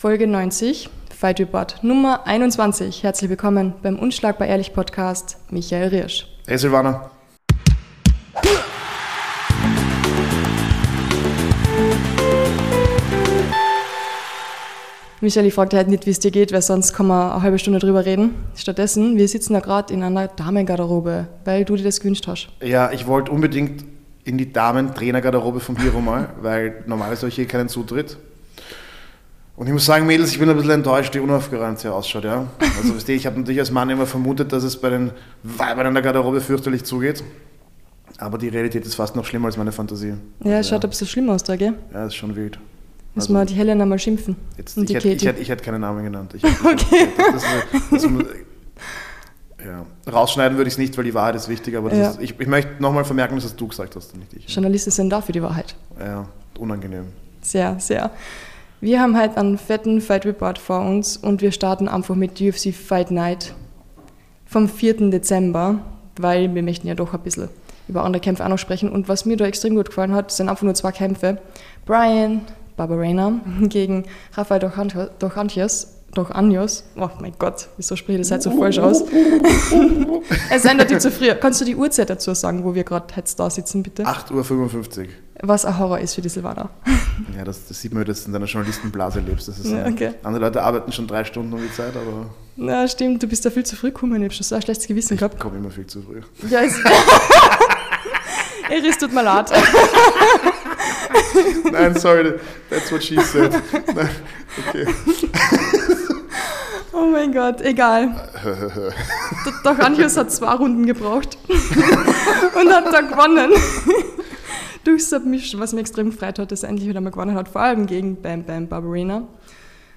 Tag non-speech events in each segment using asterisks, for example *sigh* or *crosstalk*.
Folge 90, Fight Report Nummer 21. Herzlich willkommen beim Unschlagbar Ehrlich Podcast, Michael Riersch. Hey Silvana. Michael, ich fragte halt nicht, wie es dir geht, weil sonst kann man eine halbe Stunde drüber reden. Stattdessen, wir sitzen da gerade in einer Damengarderobe, weil du dir das gewünscht hast. Ja, ich wollte unbedingt in die Damen-Trainergarderobe vom Biro mal, *laughs* weil normalerweise habe ich hier keinen Zutritt. Und ich muss sagen, Mädels, ich bin ein bisschen enttäuscht, wie unaufgeräumt sie ausschaut. Ja? Also, ich habe natürlich als Mann immer vermutet, dass es bei den Weibern in der Garderobe fürchterlich zugeht. Aber die Realität ist fast noch schlimmer als meine Fantasie. Ja, es schaut ein bisschen schlimm aus da, gell? Ja, ist schon wild. Müssen wir die Helena mal schimpfen. Jetzt, ich, hätte, ich, hätte, ich hätte keinen Namen genannt. Ich, *laughs* okay. Das, das, das, ja. Rausschneiden würde ich es nicht, weil die Wahrheit ist wichtig, aber Ja. ist, ich, ich möchte nochmal vermerken, dass das du gesagt hast und nicht ich. Journalisten sind da für die Wahrheit. Ja, unangenehm. Sehr, sehr. Wir haben halt einen fetten Fight Report vor uns und wir starten einfach mit UFC Fight Night vom 4. Dezember, weil wir möchten ja doch ein bisschen über andere Kämpfe auch noch sprechen. Und was mir da extrem gut gefallen hat, sind einfach nur zwei Kämpfe. Brian Barberena *laughs* gegen Rafael Dochantios. Doch Anjos, oh mein Gott, wieso spreche ich das halt so falsch aus? *laughs* es ist eindeutig zu früh. Kannst du die Uhrzeit dazu sagen, wo wir gerade jetzt da sitzen, bitte? 8.55 Uhr. Was ein Horror ist für die Silvana. *laughs* Ja, das, das sieht man, dass du in deiner Journalistenblase lebst. Das ist, Ja, okay. Andere Leute arbeiten schon drei Stunden um die Zeit, aber Na, stimmt, du bist da viel zu früh gekommen. Ich habe schon so ein schlechtes Gewissen ich gehabt. komme immer viel zu früh. Ja, es. *laughs* Iris, tut mir leid. Nein, sorry, that's what she said. Nein, okay. Oh mein Gott, egal. *laughs* Doch Anjos hat zwei Runden gebraucht *laughs* und hat da gewonnen. *laughs* Durch Submission, was mir extrem gefreut hat, dass er endlich wieder mal gewonnen hat, vor allem gegen Bam Bam Barberena.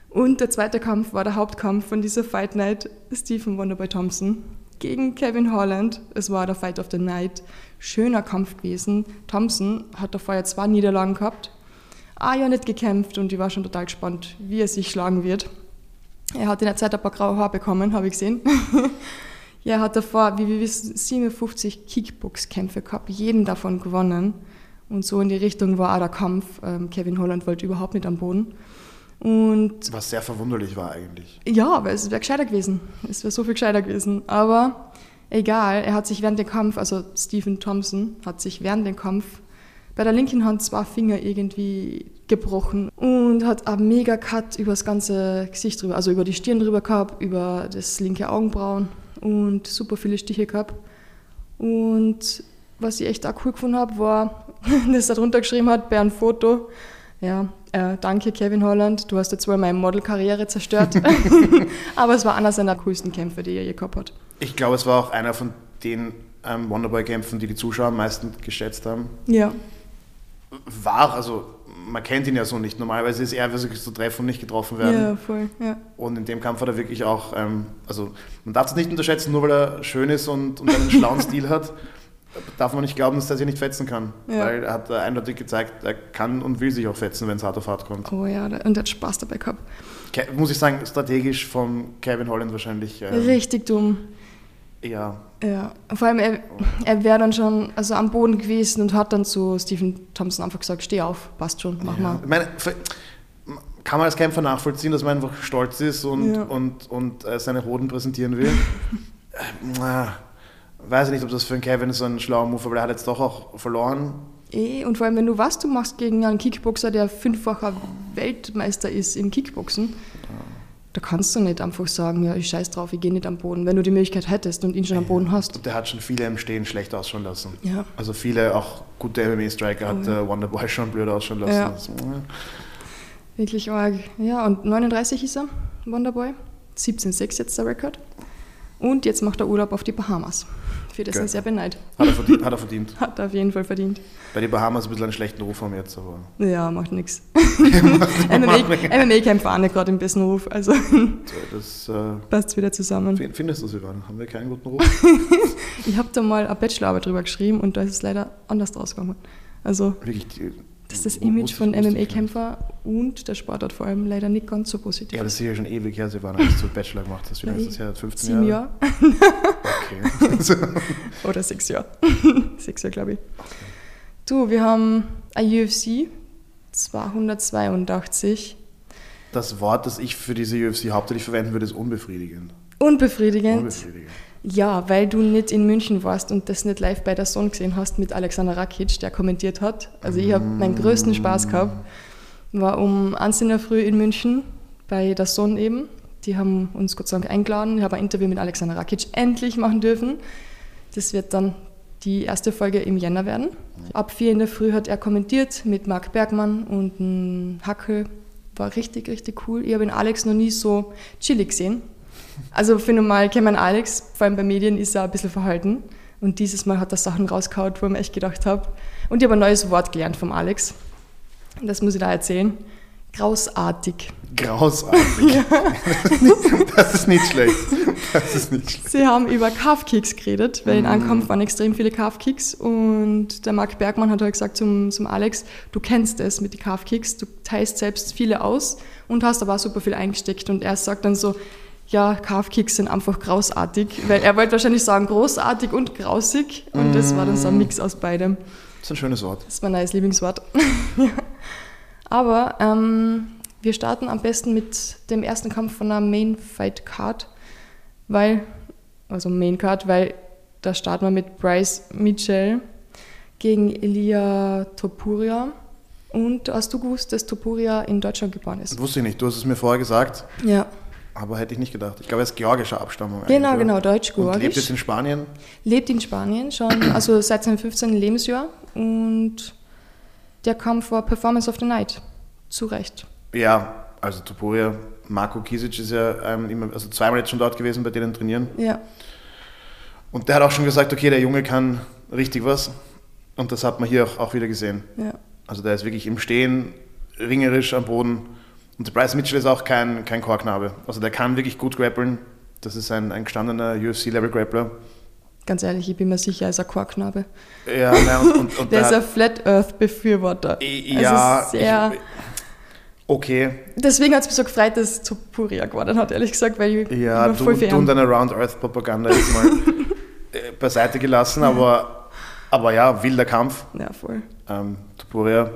Und der zweite Kampf war der Hauptkampf von dieser Fight Night, Stephen Wonderboy Thompson gegen Kevin Holland. Es war der Fight of the Night. Schöner Kampf gewesen. Thompson hat davor ja zwei Niederlagen gehabt. Ah, ja, nicht gekämpft und ich war schon total gespannt, wie er sich schlagen wird. Er hat in der Zeit ein paar graue Haare bekommen, habe ich gesehen. ja, *laughs* er hat davor, wie wir wissen, 57 Kickbox-Kämpfe gehabt, jeden davon gewonnen. Und so in die Richtung war auch der Kampf. Ähm, Kevin Holland wollte überhaupt nicht am Boden. Und Was sehr verwunderlich war eigentlich. ja, weil es wäre gescheiter gewesen. Es wäre so viel gescheiter gewesen. Aber egal, er hat sich während dem Kampf, also Stephen Thompson, hat sich während dem Kampf bei der linken Hand zwei Finger irgendwie gebrochen und hat einen mega Cut über das ganze Gesicht drüber, also über die Stirn drüber gehabt, über das linke Augenbrauen und super viele Stiche gehabt. Und was ich echt auch cool gefunden habe, war, *laughs* dass er drunter geschrieben hat, bei einem Foto, ja, äh, danke Kevin Holland, du hast jetzt wohl meine Modelkarriere zerstört. *laughs* Aber es war einer seiner coolsten Kämpfe, die er je gehabt hat. Ich glaube, es war auch einer von den ähm, Wonderboy-Kämpfen, die die Zuschauer am meisten geschätzt haben. Ja, War, also man kennt ihn ja so nicht. Normalerweise ist er wirklich zu treffen und nicht getroffen werden. ja, voll, ja. Und in dem Kampf hat er wirklich auch, ähm, also man darf es nicht unterschätzen, nur weil er schön ist und, und einen schlauen *laughs* Stil hat, darf man nicht glauben, dass er sich nicht fetzen kann. Ja. Weil er hat eindeutig gezeigt, er kann und will sich auch fetzen, wenn es hart auf hart kommt. Oh ja, und er hat Spaß dabei gehabt. Ke muss ich sagen, strategisch von Kevin Holland wahrscheinlich ähm, Richtig dumm. ja. Ja, vor allem er, er wäre dann schon also am Boden gewesen und hat dann zu Stephen Thompson einfach gesagt, steh auf, passt schon, mach ja. mal. Meine, kann man als Kämpfer nachvollziehen, dass man einfach stolz ist und, Ja. und, und äh, seine Hoden präsentieren will. *laughs* äh, weiß ich nicht, ob das für einen Kevin so ein schlauer Move, aber er hat jetzt doch auch verloren. Eh, und vor allem, wenn du was du machst gegen einen Kickboxer, der fünffacher Weltmeister ist im Kickboxen, da kannst du nicht einfach sagen, ja, ich scheiß drauf, ich gehe nicht am Boden, wenn du die Möglichkeit hättest und ihn schon am Boden hast. Und der hat schon viele im Stehen schlecht ausschauen lassen. Ja. Also viele, auch gute MMA-Striker, hat äh, Wonderboy schon blöd ausschauen lassen. Ja. Das, äh, Wirklich arg. Ja, und 39 ist er, Wonderboy. 17,6 jetzt der Rekord. Und jetzt macht er Urlaub auf die Bahamas. Für das Geil. er sehr beneid. hat, er verdient, hat er verdient. *laughs* Hat er auf jeden Fall verdient. Bei den Bahamas ein bisschen einen schlechten Ruf haben jetzt, aber Ja, macht nichts. *laughs* *laughs* MMA-Kämpfer auch nicht gerade im besten Ruf, also das äh, passt wieder zusammen. fin- findest du, Silvan? Haben wir keinen guten Ruf? Ich habe da mal eine Bachelorarbeit drüber geschrieben und da ist es leider anders rausgekommen. Also, Wirklich, dass das Image von. MMA-Kämpfer und der Sportart vor allem leider nicht ganz so positiv. Ja, das ist ja schon ewig her, Silvana, als du Bachelor gemacht hast. Wie lange ist das her? 15 Sieben Jahre? Jahre Okay. *laughs* oder sechs Jahre. *laughs* sechs Jahre, glaube ich. Du, wir haben eine UFC 282 Das Wort, das ich für diese UFC hauptsächlich verwenden würde, ist unbefriedigend. Unbefriedigend. Unbefriedigend. Ja, weil du nicht in München warst und das nicht live bei der Sohn gesehen hast mit Alexander Rakic, der kommentiert hat. Also ich habe meinen größten Spaß gehabt. War um 1 in der Früh in München bei der Sohn eben. Die haben uns Gott sei Dank eingeladen. Ich habe ein Interview mit Alexander Rakic endlich machen dürfen. Das wird dann die erste Folge im Jänner werden. Ab 4 in der Früh hat er kommentiert mit Marc Bergmann und Hackel. War richtig, richtig cool. Ich habe den Alex noch nie so chillig gesehen. Also für normal man Alex, vor allem bei Medien ist er ein bisschen verhalten. Und dieses Mal hat er Sachen rausgehauen, wo ich mir echt gedacht habe. Und ich habe ein neues Wort gelernt vom Alex. Das muss ich da erzählen. Grausartig. Grausartig. *laughs* das ist nicht schlecht. Das ist nicht schlecht. Sie haben über Calf-Kicks geredet, weil in Ankampf waren extrem viele Calf-Kicks. Und der Marc Bergmann hat halt gesagt zum, zum Alex, du kennst es mit den Calf-Kicks, du teilst selbst viele aus und hast aber auch super viel eingesteckt. Und er sagt dann so, ja, Calf-Kicks sind einfach grausartig, weil er wollte wahrscheinlich sagen großartig und grausig und das war dann so ein Mix aus beidem. Das ist ein schönes Wort. Das ist mein neues Lieblingswort. *laughs* Aber ähm, wir starten am besten mit dem ersten Kampf von der Main Fight Card, weil, also Main Card, weil da starten wir mit Bryce Mitchell gegen Elia Topuria. Und hast du gewusst, dass Topuria in Deutschland geboren ist? Das wusste ich nicht. Du hast es mir vorher gesagt, Ja, aber hätte ich nicht gedacht. Ich glaube, er ist georgischer Abstammung. genau, genau, deutsch-georgisch. lebt jetzt in Spanien. lebt in Spanien schon, also seit seinem 15. Lebensjahr. Und der Kampf war Performance of the Night. Zu Recht. Ja, also Topuria, Marco Kisic ist ja ähm, immer, also zweimal jetzt schon dort gewesen bei denen trainieren. Ja, Und der hat auch schon gesagt, okay, der Junge kann richtig was. Und das hat man hier auch, auch wieder gesehen. ja. Also der ist wirklich im Stehen, ringerisch am Boden. Und der Bryce Mitchell ist auch kein, kein Chorknabe. Also der kann wirklich gut grappeln. Das ist ein, ein gestandener UFC-Level-Grappler. Ganz ehrlich, ich bin mir sicher, er ist ein Chorknabe. Ja, nein, und, und, *laughs* und Der ist hat- ein Flat Earth-Befürworter. Ja, also sehr, ich, okay. deswegen hat es mich so gefreut, dass Topuria gewonnen hat, ehrlich gesagt, weil ich Ja, du, voll du und deine Round Earth Propaganda jetzt mal *laughs* äh, beiseite gelassen, aber, aber ja, wilder Kampf. Ja, voll. Ähm, Topuria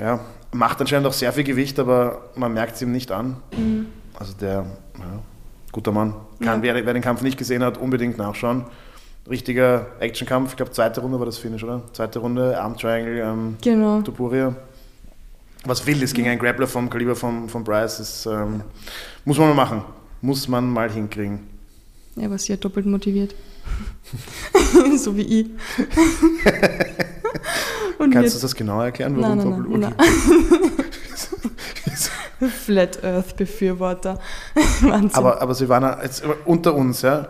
ja, macht anscheinend auch sehr viel Gewicht, aber man merkt es ihm nicht an. Also der, ja, guter Mann. Kann, Ja. wer, wer den Kampf nicht gesehen hat, unbedingt nachschauen. Richtiger Actionkampf, ich glaube zweite Runde war das Finish, oder? Zweite Runde, Arm Triangle, ähm, Genau. Topuria. Was wild ist gegen einen Grappler vom Kaliber von, von Bryce, ist, ähm, muss man mal machen. Muss man mal hinkriegen. Er war sehr doppelt motiviert. *laughs* so wie ich. *laughs* Und Kannst du das genauer erklären, warum nein, doppelt? nein, *laughs* Flat Earth-Befürworter. *laughs* Wahnsinn. Aber, aber Silvana, jetzt unter uns, ja.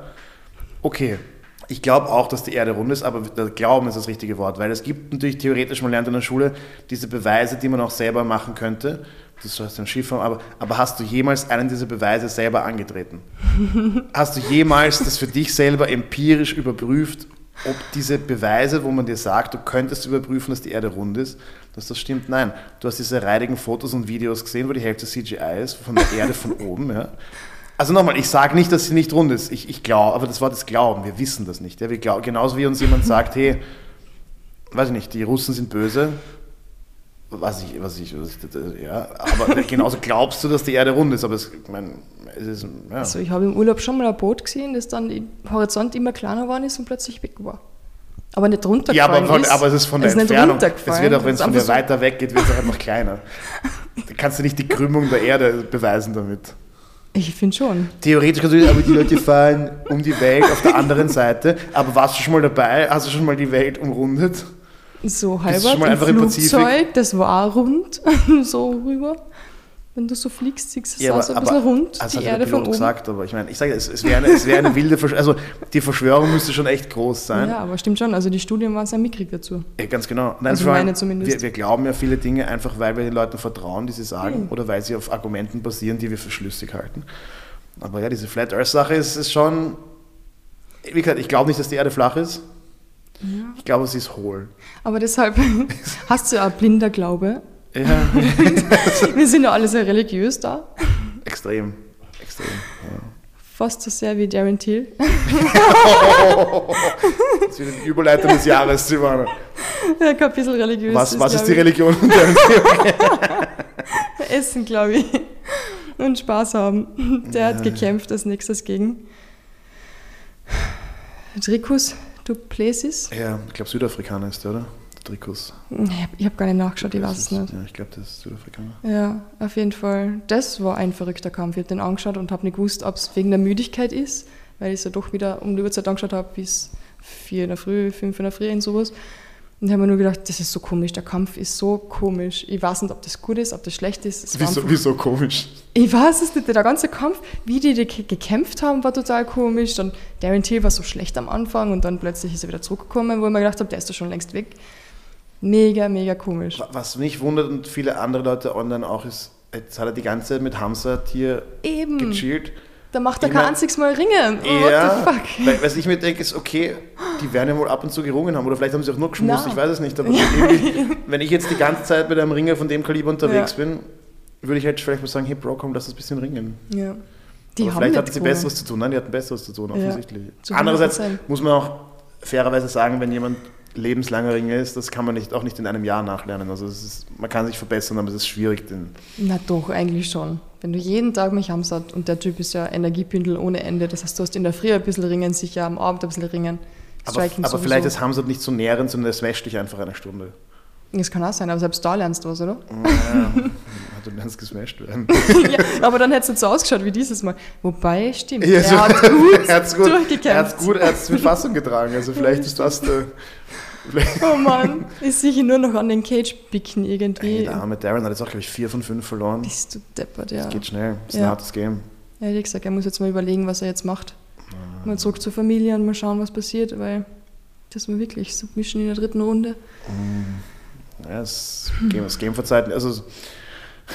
Okay, ich glaube auch, dass die Erde rund ist, aber Glauben ist das richtige Wort, weil es gibt natürlich theoretisch, man lernt in der Schule, diese Beweise, die man auch selber machen könnte. Das heißt ein Schiffraum, aber, aber hast du jemals einen dieser Beweise selber angetreten? *laughs* hast du jemals das für dich selber empirisch überprüft, ob diese Beweise, wo man dir sagt, du könntest überprüfen, dass die Erde rund ist, dass das stimmt? Nein. Du hast diese reidigen Fotos und Videos gesehen, wo die Hälfte CGI ist, von der Erde von oben. Ja. Also nochmal, ich sage nicht, dass sie nicht rund ist. Ich, ich glaube, aber das war das Glauben. Wir wissen das nicht. Ja. Wir glaub, genauso wie uns jemand sagt, hey, weiß ich nicht, die Russen sind böse. Was ich, was ich, was ich ja, aber *laughs* genauso glaubst du, dass die Erde rund ist, aber es, ich meine, es ist, ja. Also ich habe im Urlaub schon mal ein Boot gesehen, das dann im Horizont immer kleiner geworden ist und plötzlich weg war. Aber nicht Ja, runtergefallen aber, von, ist. aber es ist von der Es Entfernung. Es wird auch, wenn es von einfach so- weiter weg geht, wird es auch einfach kleiner. Da kannst du nicht die Krümmung der Erde beweisen damit. Ich finde schon. Theoretisch kannst du, aber die Leute fahren um die Welt auf der anderen Seite. Aber warst du schon mal dabei? Hast du schon mal die Welt umrundet? So halber im Flugzeug, das war rund, *laughs* so rüber. Wenn du so fliegst, siehst du es auch so ein bisschen rund, das die hat Erde der von Pilot oben. gesagt, aber ich meine, ich sage, es, es wäre eine, es wäre eine wilde Verschwörung. Also die Verschwörung müsste schon echt groß sein. Ja, aber stimmt schon. Also die Studien waren sehr mickrig dazu. Ja, ganz genau. Nein, Also meine zumindest. Wir, wir glauben ja viele Dinge einfach, weil wir den Leuten vertrauen, die sie sagen, Mhm. oder weil sie auf Argumenten basieren, die wir für schlüssig halten. Aber ja, diese Flat Earth Sache ist, ist schon. Wie gesagt, ich glaube nicht, dass die Erde flach ist. Ich glaube, sie ist hohl. Aber deshalb *laughs* hast du ja ein blinder Glaube. Ja, *laughs* Wir sind ja alle sehr religiös da. extrem. Extrem. Ja. Fast so sehr wie Darren Till. *laughs* Das wird die Überleitung des Jahres, Silvana. Ja, kein bisschen religiös. Was, was ist die. Religion? essen, glaube ich. Und Spaß haben. Der hat gekämpft als nächstes gegen Dricus Duplessis. Ja, ich glaube Südafrikaner ist der, oder? Dricus. Ich habe gar nicht nachgeschaut, ich weiß es nicht. Ja, ich glaube, das ist Südafrikaner. Ja, auf jeden Fall. Das war ein verrückter Kampf. Ich habe den angeschaut und habe nicht gewusst, ob es wegen der Müdigkeit ist, weil ich es ja doch wieder um die Uhrzeit angeschaut habe, bis vier in der Früh, fünf in der Früh und sowas. Und ich habe mir nur gedacht, das ist so komisch, der Kampf ist so komisch. Ich weiß nicht, ob das gut ist, ob das schlecht ist. Es Wieso, wieso komisch? Ich weiß es nicht, der ganze Kampf, wie die, die gekämpft haben, war total komisch. Dann Darren Till war so schlecht am Anfang und dann plötzlich ist er wieder zurückgekommen, wo ich mir gedacht habe, der ist doch schon längst weg. Mega, mega komisch. Was mich wundert und viele andere Leute online auch ist, jetzt hat er die ganze Zeit mit Hamza hier Eben. gechillt. Da macht er Ich kein mein- einziges Mal ringen. Oh, Ja, What the fuck? weil, was ich mir denke, ist, okay, die werden ja wohl ab und zu gerungen haben oder vielleicht haben sie auch nur geschmust, ich weiß es nicht, aber *laughs* irgendwie, wenn ich jetzt die ganze Zeit mit einem Ringer von dem Kaliber unterwegs Ja. bin, würde ich halt vielleicht mal sagen, hey Bro, komm, lass uns ein bisschen ringen. Ja. Die aber haben vielleicht hatten sie gewonnen. Besseres zu tun. Nein, die hatten Besseres zu tun, Ja, offensichtlich. zu Andererseits 100%. muss man auch fairerweise sagen, wenn jemand lebenslanger Ringer ist, das kann man nicht, auch nicht in einem Jahr nachlernen. Also es ist, man kann sich verbessern, aber es ist schwierig. Na doch, eigentlich schon. Wenn du jeden Tag mich hamsat und der Typ ist ja Energiebündel ohne Ende, das heißt, du hast in der Früh ein bisschen ringen, sicher am Abend ein bisschen ringen. aber Striking aber vielleicht ist Hamzat nicht so nährend, sondern es wäscht dich einfach eine Stunde. Das kann auch sein, aber selbst da lernst du was, oder? Ja, du lernst gesmashed werden. *laughs* ja, aber dann hätte es nicht so ausgeschaut wie dieses Mal. Wobei, stimmt, Ja, so- *laughs* er hat gut er hat's gut, durchgekämpft. er hat's gut, er hat's mit Fassung getragen. Also vielleicht ist das der. Oh Mann, ist sicher nur noch an den Cage picken irgendwie. der arme Darren hat jetzt auch, glaube ich, vier von fünf verloren. Bist du deppert, ja. Das geht schnell. Das ist Ja. ein hartes Game. Ja, wie gesagt, er muss jetzt mal überlegen, was er jetzt macht. Mal zurück zur Familie und mal schauen, was passiert, weil das war wirklich Submission in der dritten Runde. Ja, das Game, das Game verzeiht. Also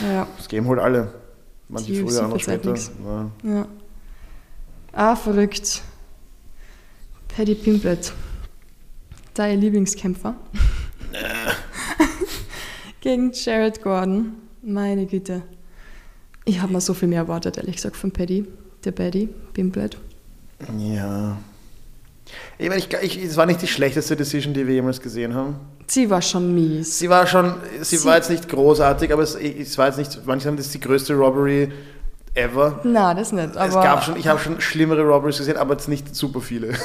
Ja, das Game holt alle. Manche Die früher, andere später. Ja. ja. Ah, verrückt. Paddy Pimblet. Dein Lieblingskämpfer. *laughs* Gegen Jared Gordon. Meine Güte. Ich habe mir so viel mehr erwartet, ehrlich gesagt, von Paddy. Der Paddy Pimblet. ja. Ich meine, ich, ich, es war nicht die schlechteste Decision, die wir jemals gesehen haben. Sie war schon mies. Sie war schon, sie, Sie- war jetzt nicht großartig, aber es, es war jetzt nicht, manche haben das die größte Robbery ever. Na, das nicht. Es gab schon, ich habe schon schlimmere Robberies gesehen, aber jetzt nicht super viele. *laughs*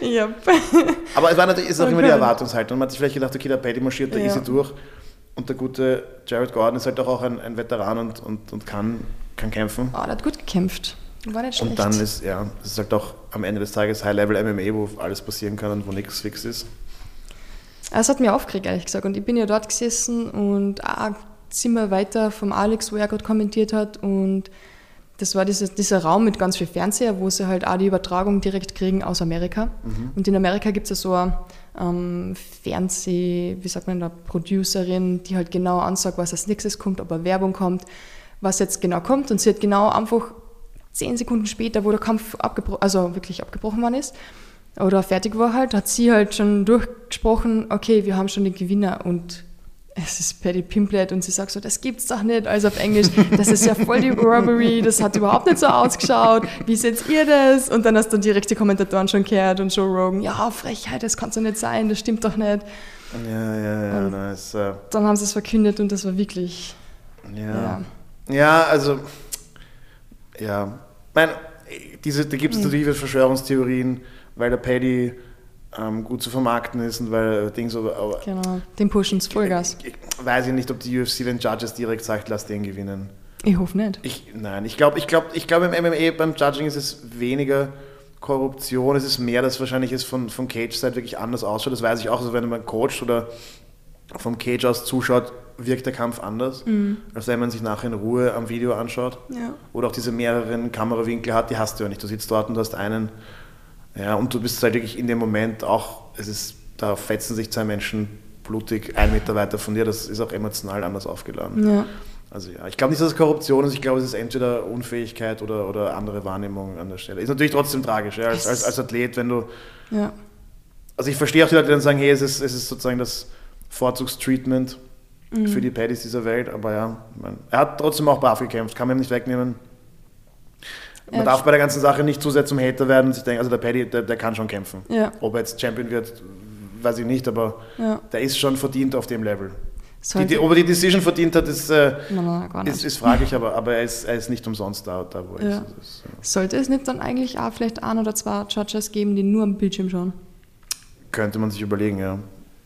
Ja. Aber es war natürlich, ist auch immer die. Erwartungshaltung. Man hat sich vielleicht gedacht, okay, der Paddy marschiert da Ja. easy durch. Und der gute Jared Gordon ist halt doch auch ein, ein Veteran und, und, und kann, kann kämpfen. Oh, der hat gut gekämpft. War nicht schlecht. Und dann ist, ja, es ist halt doch am Ende des Tages High-Level MMA, wo alles passieren kann und wo nichts fix ist. Es hat mir aufgeregt, ehrlich gesagt. Und ich bin ja dort gesessen und ein Zimmer weiter vom Alex, wo er gerade kommentiert hat. Und das war dieses, dieser Raum mit ganz viel Fernseher, wo sie halt auch die Übertragung direkt kriegen aus Amerika. Und in Amerika gibt es ja so eine ähm, Fernseh, wie sagt man da, Producerin, die halt genau ansagt, was als nächstes kommt, ob eine Werbung kommt, was jetzt genau kommt. Und sie hat genau einfach zehn Sekunden später, wo der Kampf abgebrochen, also wirklich abgebrochen worden ist, oder fertig war halt, hat sie halt schon durchgesprochen, okay, wir haben schon den Gewinner und es ist Paddy Pimblet und sie sagt so, das gibt's doch nicht, also auf Englisch, das ist ja voll die Robbery, das hat überhaupt nicht so ausgeschaut, wie seht ihr das? Und dann hast du direkt die Kommentatoren schon gehört und Joe Rogan, ja, Frechheit, das kann so nicht sein, das stimmt doch nicht. Ja, ja, ja, na, es, äh, Dann haben sie es verkündet und das war wirklich, ja. ja. Ja, also, ja. Mein, diese, da gibt es natürlich viele Verschwörungstheorien, weil der Paddy ähm, gut zu vermarkten ist und weil Ding so. Aber genau, den pushen Vollgas. weiß ich nicht, ob die UFC den Judges direkt sagt, lass den gewinnen. Ich hoffe nicht. Ich, nein, ich glaube, ich glaub, ich glaub, im MMA beim Judging ist es weniger Korruption, es ist mehr, dass wahrscheinlich es von, von Cage-Seite wirklich anders ausschaut. Das weiß ich auch, also wenn man coacht oder vom Cage aus zuschaut, wirkt der Kampf anders, als wenn man sich nachher in Ruhe am Video anschaut. Ja. Oder auch diese mehreren Kamerawinkel hat, die hast du ja nicht. Du sitzt dort und du hast einen, ja, und du bist halt wirklich in dem Moment auch, es ist, da fetzen sich zwei Menschen blutig einen Meter weiter von dir, das ist auch emotional anders aufgeladen. Ja. Also ja, ich glaube nicht, dass es Korruption ist, ich glaube, es ist entweder Unfähigkeit oder, oder andere Wahrnehmung an der Stelle. Ist natürlich trotzdem tragisch, ja, als, als, als Athlet, wenn du, Ja. also ich verstehe auch die Leute, die dann sagen, hey, es ist, es ist sozusagen das Vorzugstreatment für die Paddies dieser Welt, aber ja, ich mein, er hat trotzdem auch brav gekämpft, kann man ihm nicht wegnehmen. Man Ja, darf bei der ganzen Sache nicht zu sehr zum Hater werden und sich denken, also der Paddy, der, der kann schon kämpfen. Ja. Ob er jetzt Champion wird, weiß ich nicht, aber Ja. der ist schon verdient auf dem Level. Die, die, ob er die Decision verdient hat, ist, äh, Nein, nein, ist, ist fraglich, aber, aber er, ist, er ist nicht umsonst da, da wo er ist. Ist. ja. Sollte es nicht dann eigentlich auch vielleicht ein oder zwei Judges geben, die nur am Bildschirm schauen? Könnte man sich überlegen, ja.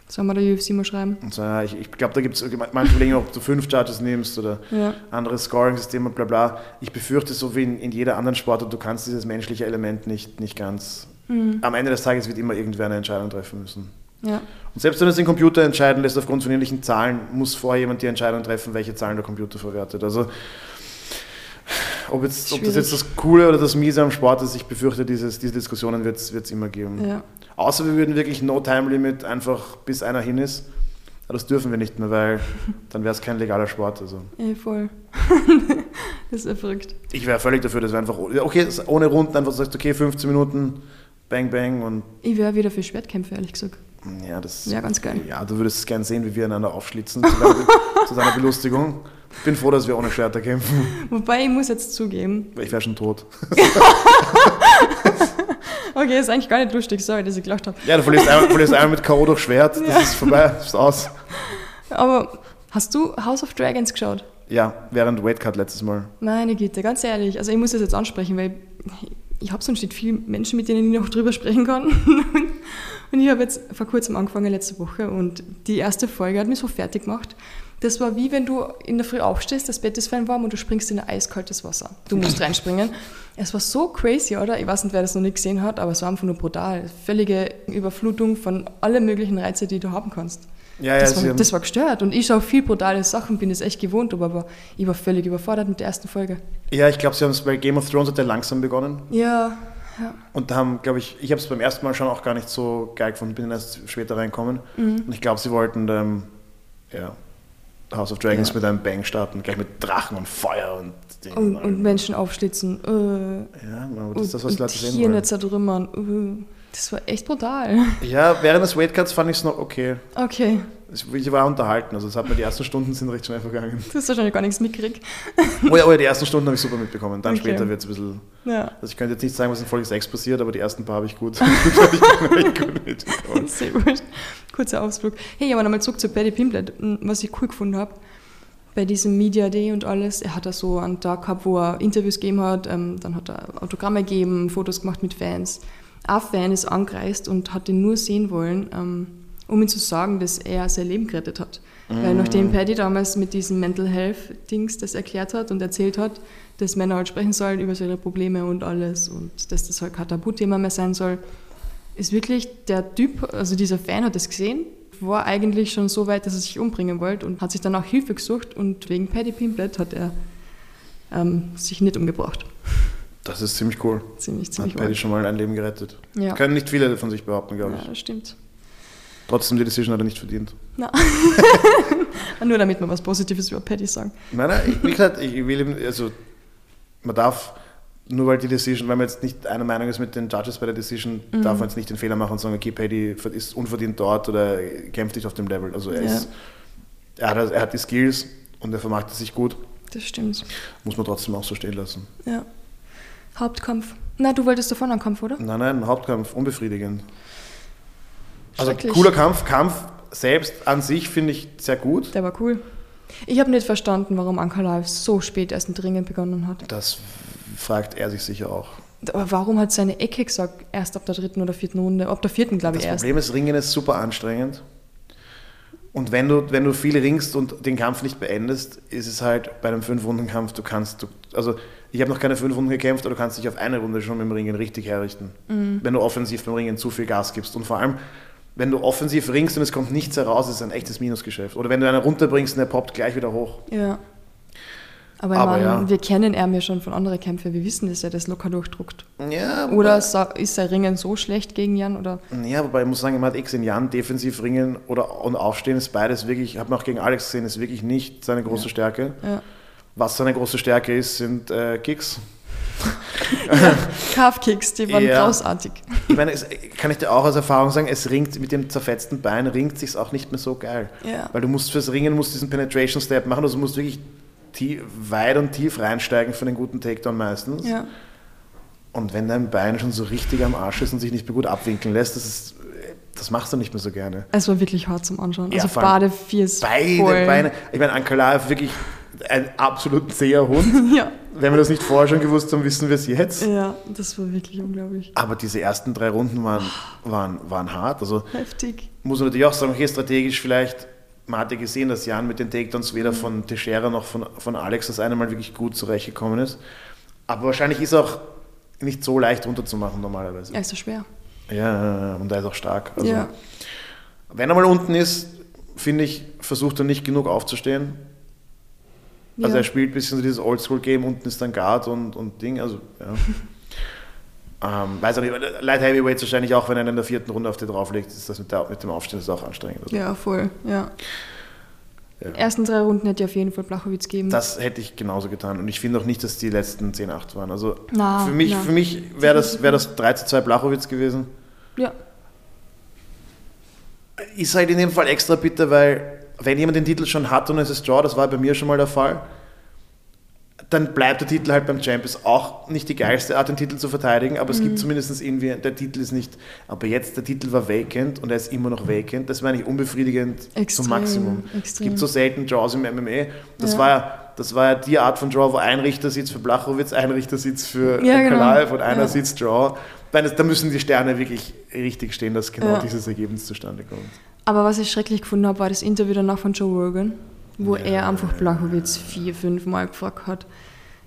Sollen wir der UFC mal schreiben? Und so, ja, ich ich glaube, da gibt es manche überlegen, ob du fünf Judges nimmst oder Ja. anderes Scoring-System und bla bla. Ich befürchte, so wie in, in jeder anderen Sportart, du kannst dieses menschliche Element nicht, nicht ganz. Mhm. Am Ende des Tages wird immer irgendwer eine Entscheidung treffen müssen. Ja. Und selbst wenn es den Computer entscheiden lässt aufgrund von ähnlichen Zahlen, muss vorher jemand die Entscheidung treffen, welche Zahlen der Computer verwertet. Also ob, jetzt, ob das jetzt das Coole oder das Miese am Sport ist, ich befürchte, dieses, diese Diskussionen wird es immer geben. ja. Außer wir würden wirklich No Time Limit einfach bis einer hin ist. Aber das dürfen wir nicht mehr, weil *laughs* dann wäre es kein legaler Sport. Also Eh, voll. *laughs* das ist ja verrückt. ich wäre völlig dafür, dass wir einfach, okay, ohne Runden einfach sagst, okay, 15 Minuten, bang, bang und Ich wäre wieder für Schwertkämpfe, ehrlich gesagt. ja, das. Ja, ganz geil. Ja, du würdest es gern sehen, wie wir einander aufschlitzen zu deiner, *laughs* zu deiner Belustigung. Ich bin froh, dass wir ohne Schwerter kämpfen, Wobei, ich muss jetzt zugeben, ich wäre schon tot. *laughs* okay, ist eigentlich gar nicht lustig, sorry, dass ich gelacht habe. Ja, du verlierst einmal, verlierst einmal mit K.O. durch Schwert, das ist vorbei, ist aus. Aber hast du House of Dragons geschaut? Ja, während Weightcut letztes Mal. Meine Güte, ganz ehrlich. Also ich muss das jetzt ansprechen, weil ich habe sonst nicht viele Menschen, mit denen ich noch drüber sprechen kann. *laughs* Und ich habe jetzt vor kurzem angefangen, letzte Woche, und die erste Folge hat mich so fertig gemacht. Das war wie wenn du in der Früh aufstehst, das Bett ist fein warm und du springst in ein eiskaltes Wasser. Du musst reinspringen. Es war so crazy, oder? Ich weiß nicht, wer das noch nicht gesehen hat, aber es war einfach nur brutal. Völlige Überflutung von allen möglichen Reizen, die du haben kannst. Ja, ja, Das war, das war gestört. Und ich schaue viel brutale Sachen, bin es echt gewohnt, aber- aber ich war völlig überfordert mit der ersten Folge. ja ich glaube, sie haben es bei Game of Thrones hat ja langsam begonnen. Ja, ja. Und da haben, glaube ich, ich habe es beim ersten Mal schon auch gar nicht so geil gefunden, bin erst später reinkommen. Mhm. Und ich glaube, sie wollten ähm, ja, House of Dragons Ja. mit einem Bang starten, gleich mit Drachen und Feuer und Dingen. Und, und Menschen aufschlitzen. Äh, ja, aber das ist das, was und die Leute sehen Tiere wollen. zertrümmern. Äh, das war echt brutal. Ja, während des Weightcuts fand ich es noch okay. Okay, Ich, war unterhalten, also es hat mir die ersten Stunden sind recht schnell vergangen. du hast wahrscheinlich gar nichts mitgekriegt. *laughs* Oh ja, oh ja, die ersten Stunden habe ich super mitbekommen. Dann Okay. später wird es ein bisschen. Ja, Also ich könnte jetzt nicht sagen, was in Folge 6 passiert, aber die ersten paar habe ich gut, *laughs* *laughs* ich gut mitbekommen. sehr gut. Kurzer Ausflug. Hey, aber nochmal zurück zu Paddy Pimblet. Was ich cool gefunden habe, bei diesem Media Day und alles, er hat da so einen Tag gehabt, wo er Interviews gegeben hat, ähm, dann hat er Autogramme gegeben, Fotos gemacht mit Fans. Ein Fan ist angereist und hat ihn nur sehen wollen, ähm, um ihm zu sagen, dass er sein Leben gerettet hat. Weil nachdem Paddy damals mit diesem Mental Health Dings das erklärt hat und erzählt hat, dass Männer halt sprechen sollen über ihre Probleme und alles und dass das halt kein Tabuthema mehr sein soll, ist wirklich der Typ, also dieser Fan hat das gesehen, war eigentlich schon so weit, dass er sich umbringen wollte und hat sich dann auch Hilfe gesucht und wegen Paddy Pimblet hat er ähm, sich nicht umgebracht. Das ist ziemlich cool. Ziemlich, Hat ziemlich Paddy cool. schon mal ein Leben gerettet. Ja. Können nicht viele von sich behaupten, glaube ja, ich. das stimmt. Trotzdem, die Decision hat er nicht verdient. Na. *laughs* Nur damit wir was Positives über Paddy sagen. Nein, nein, ich, gesagt, ich will eben, also man darf, nur weil die Decision, wenn man jetzt nicht einer Meinung ist mit den Judges bei der Decision, Mhm. darf man jetzt nicht den Fehler machen und sagen, okay, Paddy ist unverdient dort oder kämpft nicht auf dem Level. Also er, Ja. ist, er, hat, er hat die Skills und er vermarktet sich gut, Das stimmt. muss man trotzdem auch so stehen lassen. Ja. Hauptkampf. Na, du wolltest davon einen Kampf, oder? Nein, nein, Hauptkampf, unbefriedigend. Also cooler Kampf, Kampf selbst an sich finde ich sehr gut. Der war cool. Ich habe nicht verstanden, warum Ankalaev so spät erst ein Dringen begonnen hat. Das fragt er sich sicher auch. Aber warum hat seine Ecke gesagt, erst ab der dritten oder vierten Runde? Ab der vierten, glaube ich, Das erst. Problem ist, Ringen ist super anstrengend. Und wenn du, wenn du viel ringst und den Kampf nicht beendest, ist es halt bei einem Fünf-Runden-Kampf, du kannst, du, also ich habe noch keine fünf Runden gekämpft, aber du kannst dich auf eine Runde schon mit dem Ringen richtig herrichten. Mhm. Wenn du offensiv beim Ringen zu viel Gas gibst. Und vor allem, wenn du offensiv ringst und es kommt nichts heraus, ist es ein echtes Minusgeschäft. Oder wenn du einen runterbringst und der poppt gleich wieder hoch. Ja. Aber, ich Aber meine, ja. wir kennen ihn ja schon von anderen Kämpfen. Wir wissen, dass er das locker durchdruckt. Ja, Oder ist sein Ringen so schlecht gegen Jan? Oder? Ja, wobei ich muss sagen, man hat X in Jan, defensiv ringen oder und aufstehen ist beides wirklich, habe man auch gegen Alex gesehen, ist wirklich nicht seine große Stärke. Ja. Was seine große Stärke ist, sind äh, Kicks. ja, Calf-Kicks, die waren ja. großartig. Ich meine, es, kann ich dir auch aus Erfahrung sagen, es ringt mit dem zerfetzten Bein, ringt sich auch nicht mehr so geil. Ja. Weil du musst fürs Ringen musst diesen Penetration-Step machen, also musst wirklich tief, weit und tief reinsteigen für einen guten Takedown meistens. Ja. Und wenn dein Bein schon so richtig am Arsch ist und sich nicht mehr gut abwinkeln lässt, das ist das machst du nicht mehr so gerne. Es war wirklich hart zum Anschauen. Ja, also Bade, Fies, Beide. Beine. Ich meine, Ankalaev wirklich ein absolut zäher Hund. *laughs* ja. Wenn wir das nicht vorher schon gewusst haben, wissen wir es jetzt. Ja, das war wirklich unglaublich. Aber diese ersten drei Runden waren, waren, waren hart. Also Heftig. Muss man natürlich auch sagen, okay, strategisch vielleicht, man hatte gesehen, dass Jan mit den Takedowns weder mhm. von Teixeira noch von, von Alex das eine Mal wirklich gut zurechtgekommen ist. Aber wahrscheinlich ist auch nicht so leicht runterzumachen normalerweise. Er ist so schwer. Ja, und er ist auch stark. Also, ja. Wenn er mal unten ist, finde ich, versucht er nicht genug aufzustehen also ja. Also er spielt ein bisschen so dieses Oldschool-Game, unten ist dann Guard und, und Ding. Also, ja. *laughs* ähm, weiß auch nicht, Light Heavyweights wahrscheinlich auch, wenn er in der vierten Runde auf den drauflegt, ist das mit, der, mit dem Aufstehen ist auch anstrengend. Also. Ja, voll, ja. ja. Ersten drei Runden hätte ich auf jeden Fall Blachowitz geben. Das hätte ich genauso getan. Und ich finde auch nicht, dass die letzten 10-8 waren. Also na, für mich, mich wäre das, wär das 3 zu 2 Blachowitz gewesen. Ja. Ist halt in dem Fall extra bitter, weil wenn jemand den Titel schon hat und es ist Draw, das war bei mir schon mal der Fall, dann bleibt der Titel halt beim Champ. Ist auch nicht die geilste Art, den Titel zu verteidigen, aber es mhm. gibt zumindest irgendwie, der Titel ist nicht, aber jetzt, der Titel war vacant und er ist immer noch vacant. Das war eigentlich unbefriedigend extrem, zum Maximum. Extrem. Es gibt so selten Draws im MMA. Das ja. war ja. Das war ja die Art von Draw, wo ein Richter sitzt für Blachowitz, ein Richter sitzt für ja, genau. und einer ja. sitzt Draw. Da müssen die Sterne wirklich richtig stehen, dass genau ja. dieses Ergebnis zustande kommt. Aber was ich schrecklich gefunden habe, war das Interview danach von Joe Rogan, wo ja. er einfach Blachowitz vier, fünf Mal gefragt hat.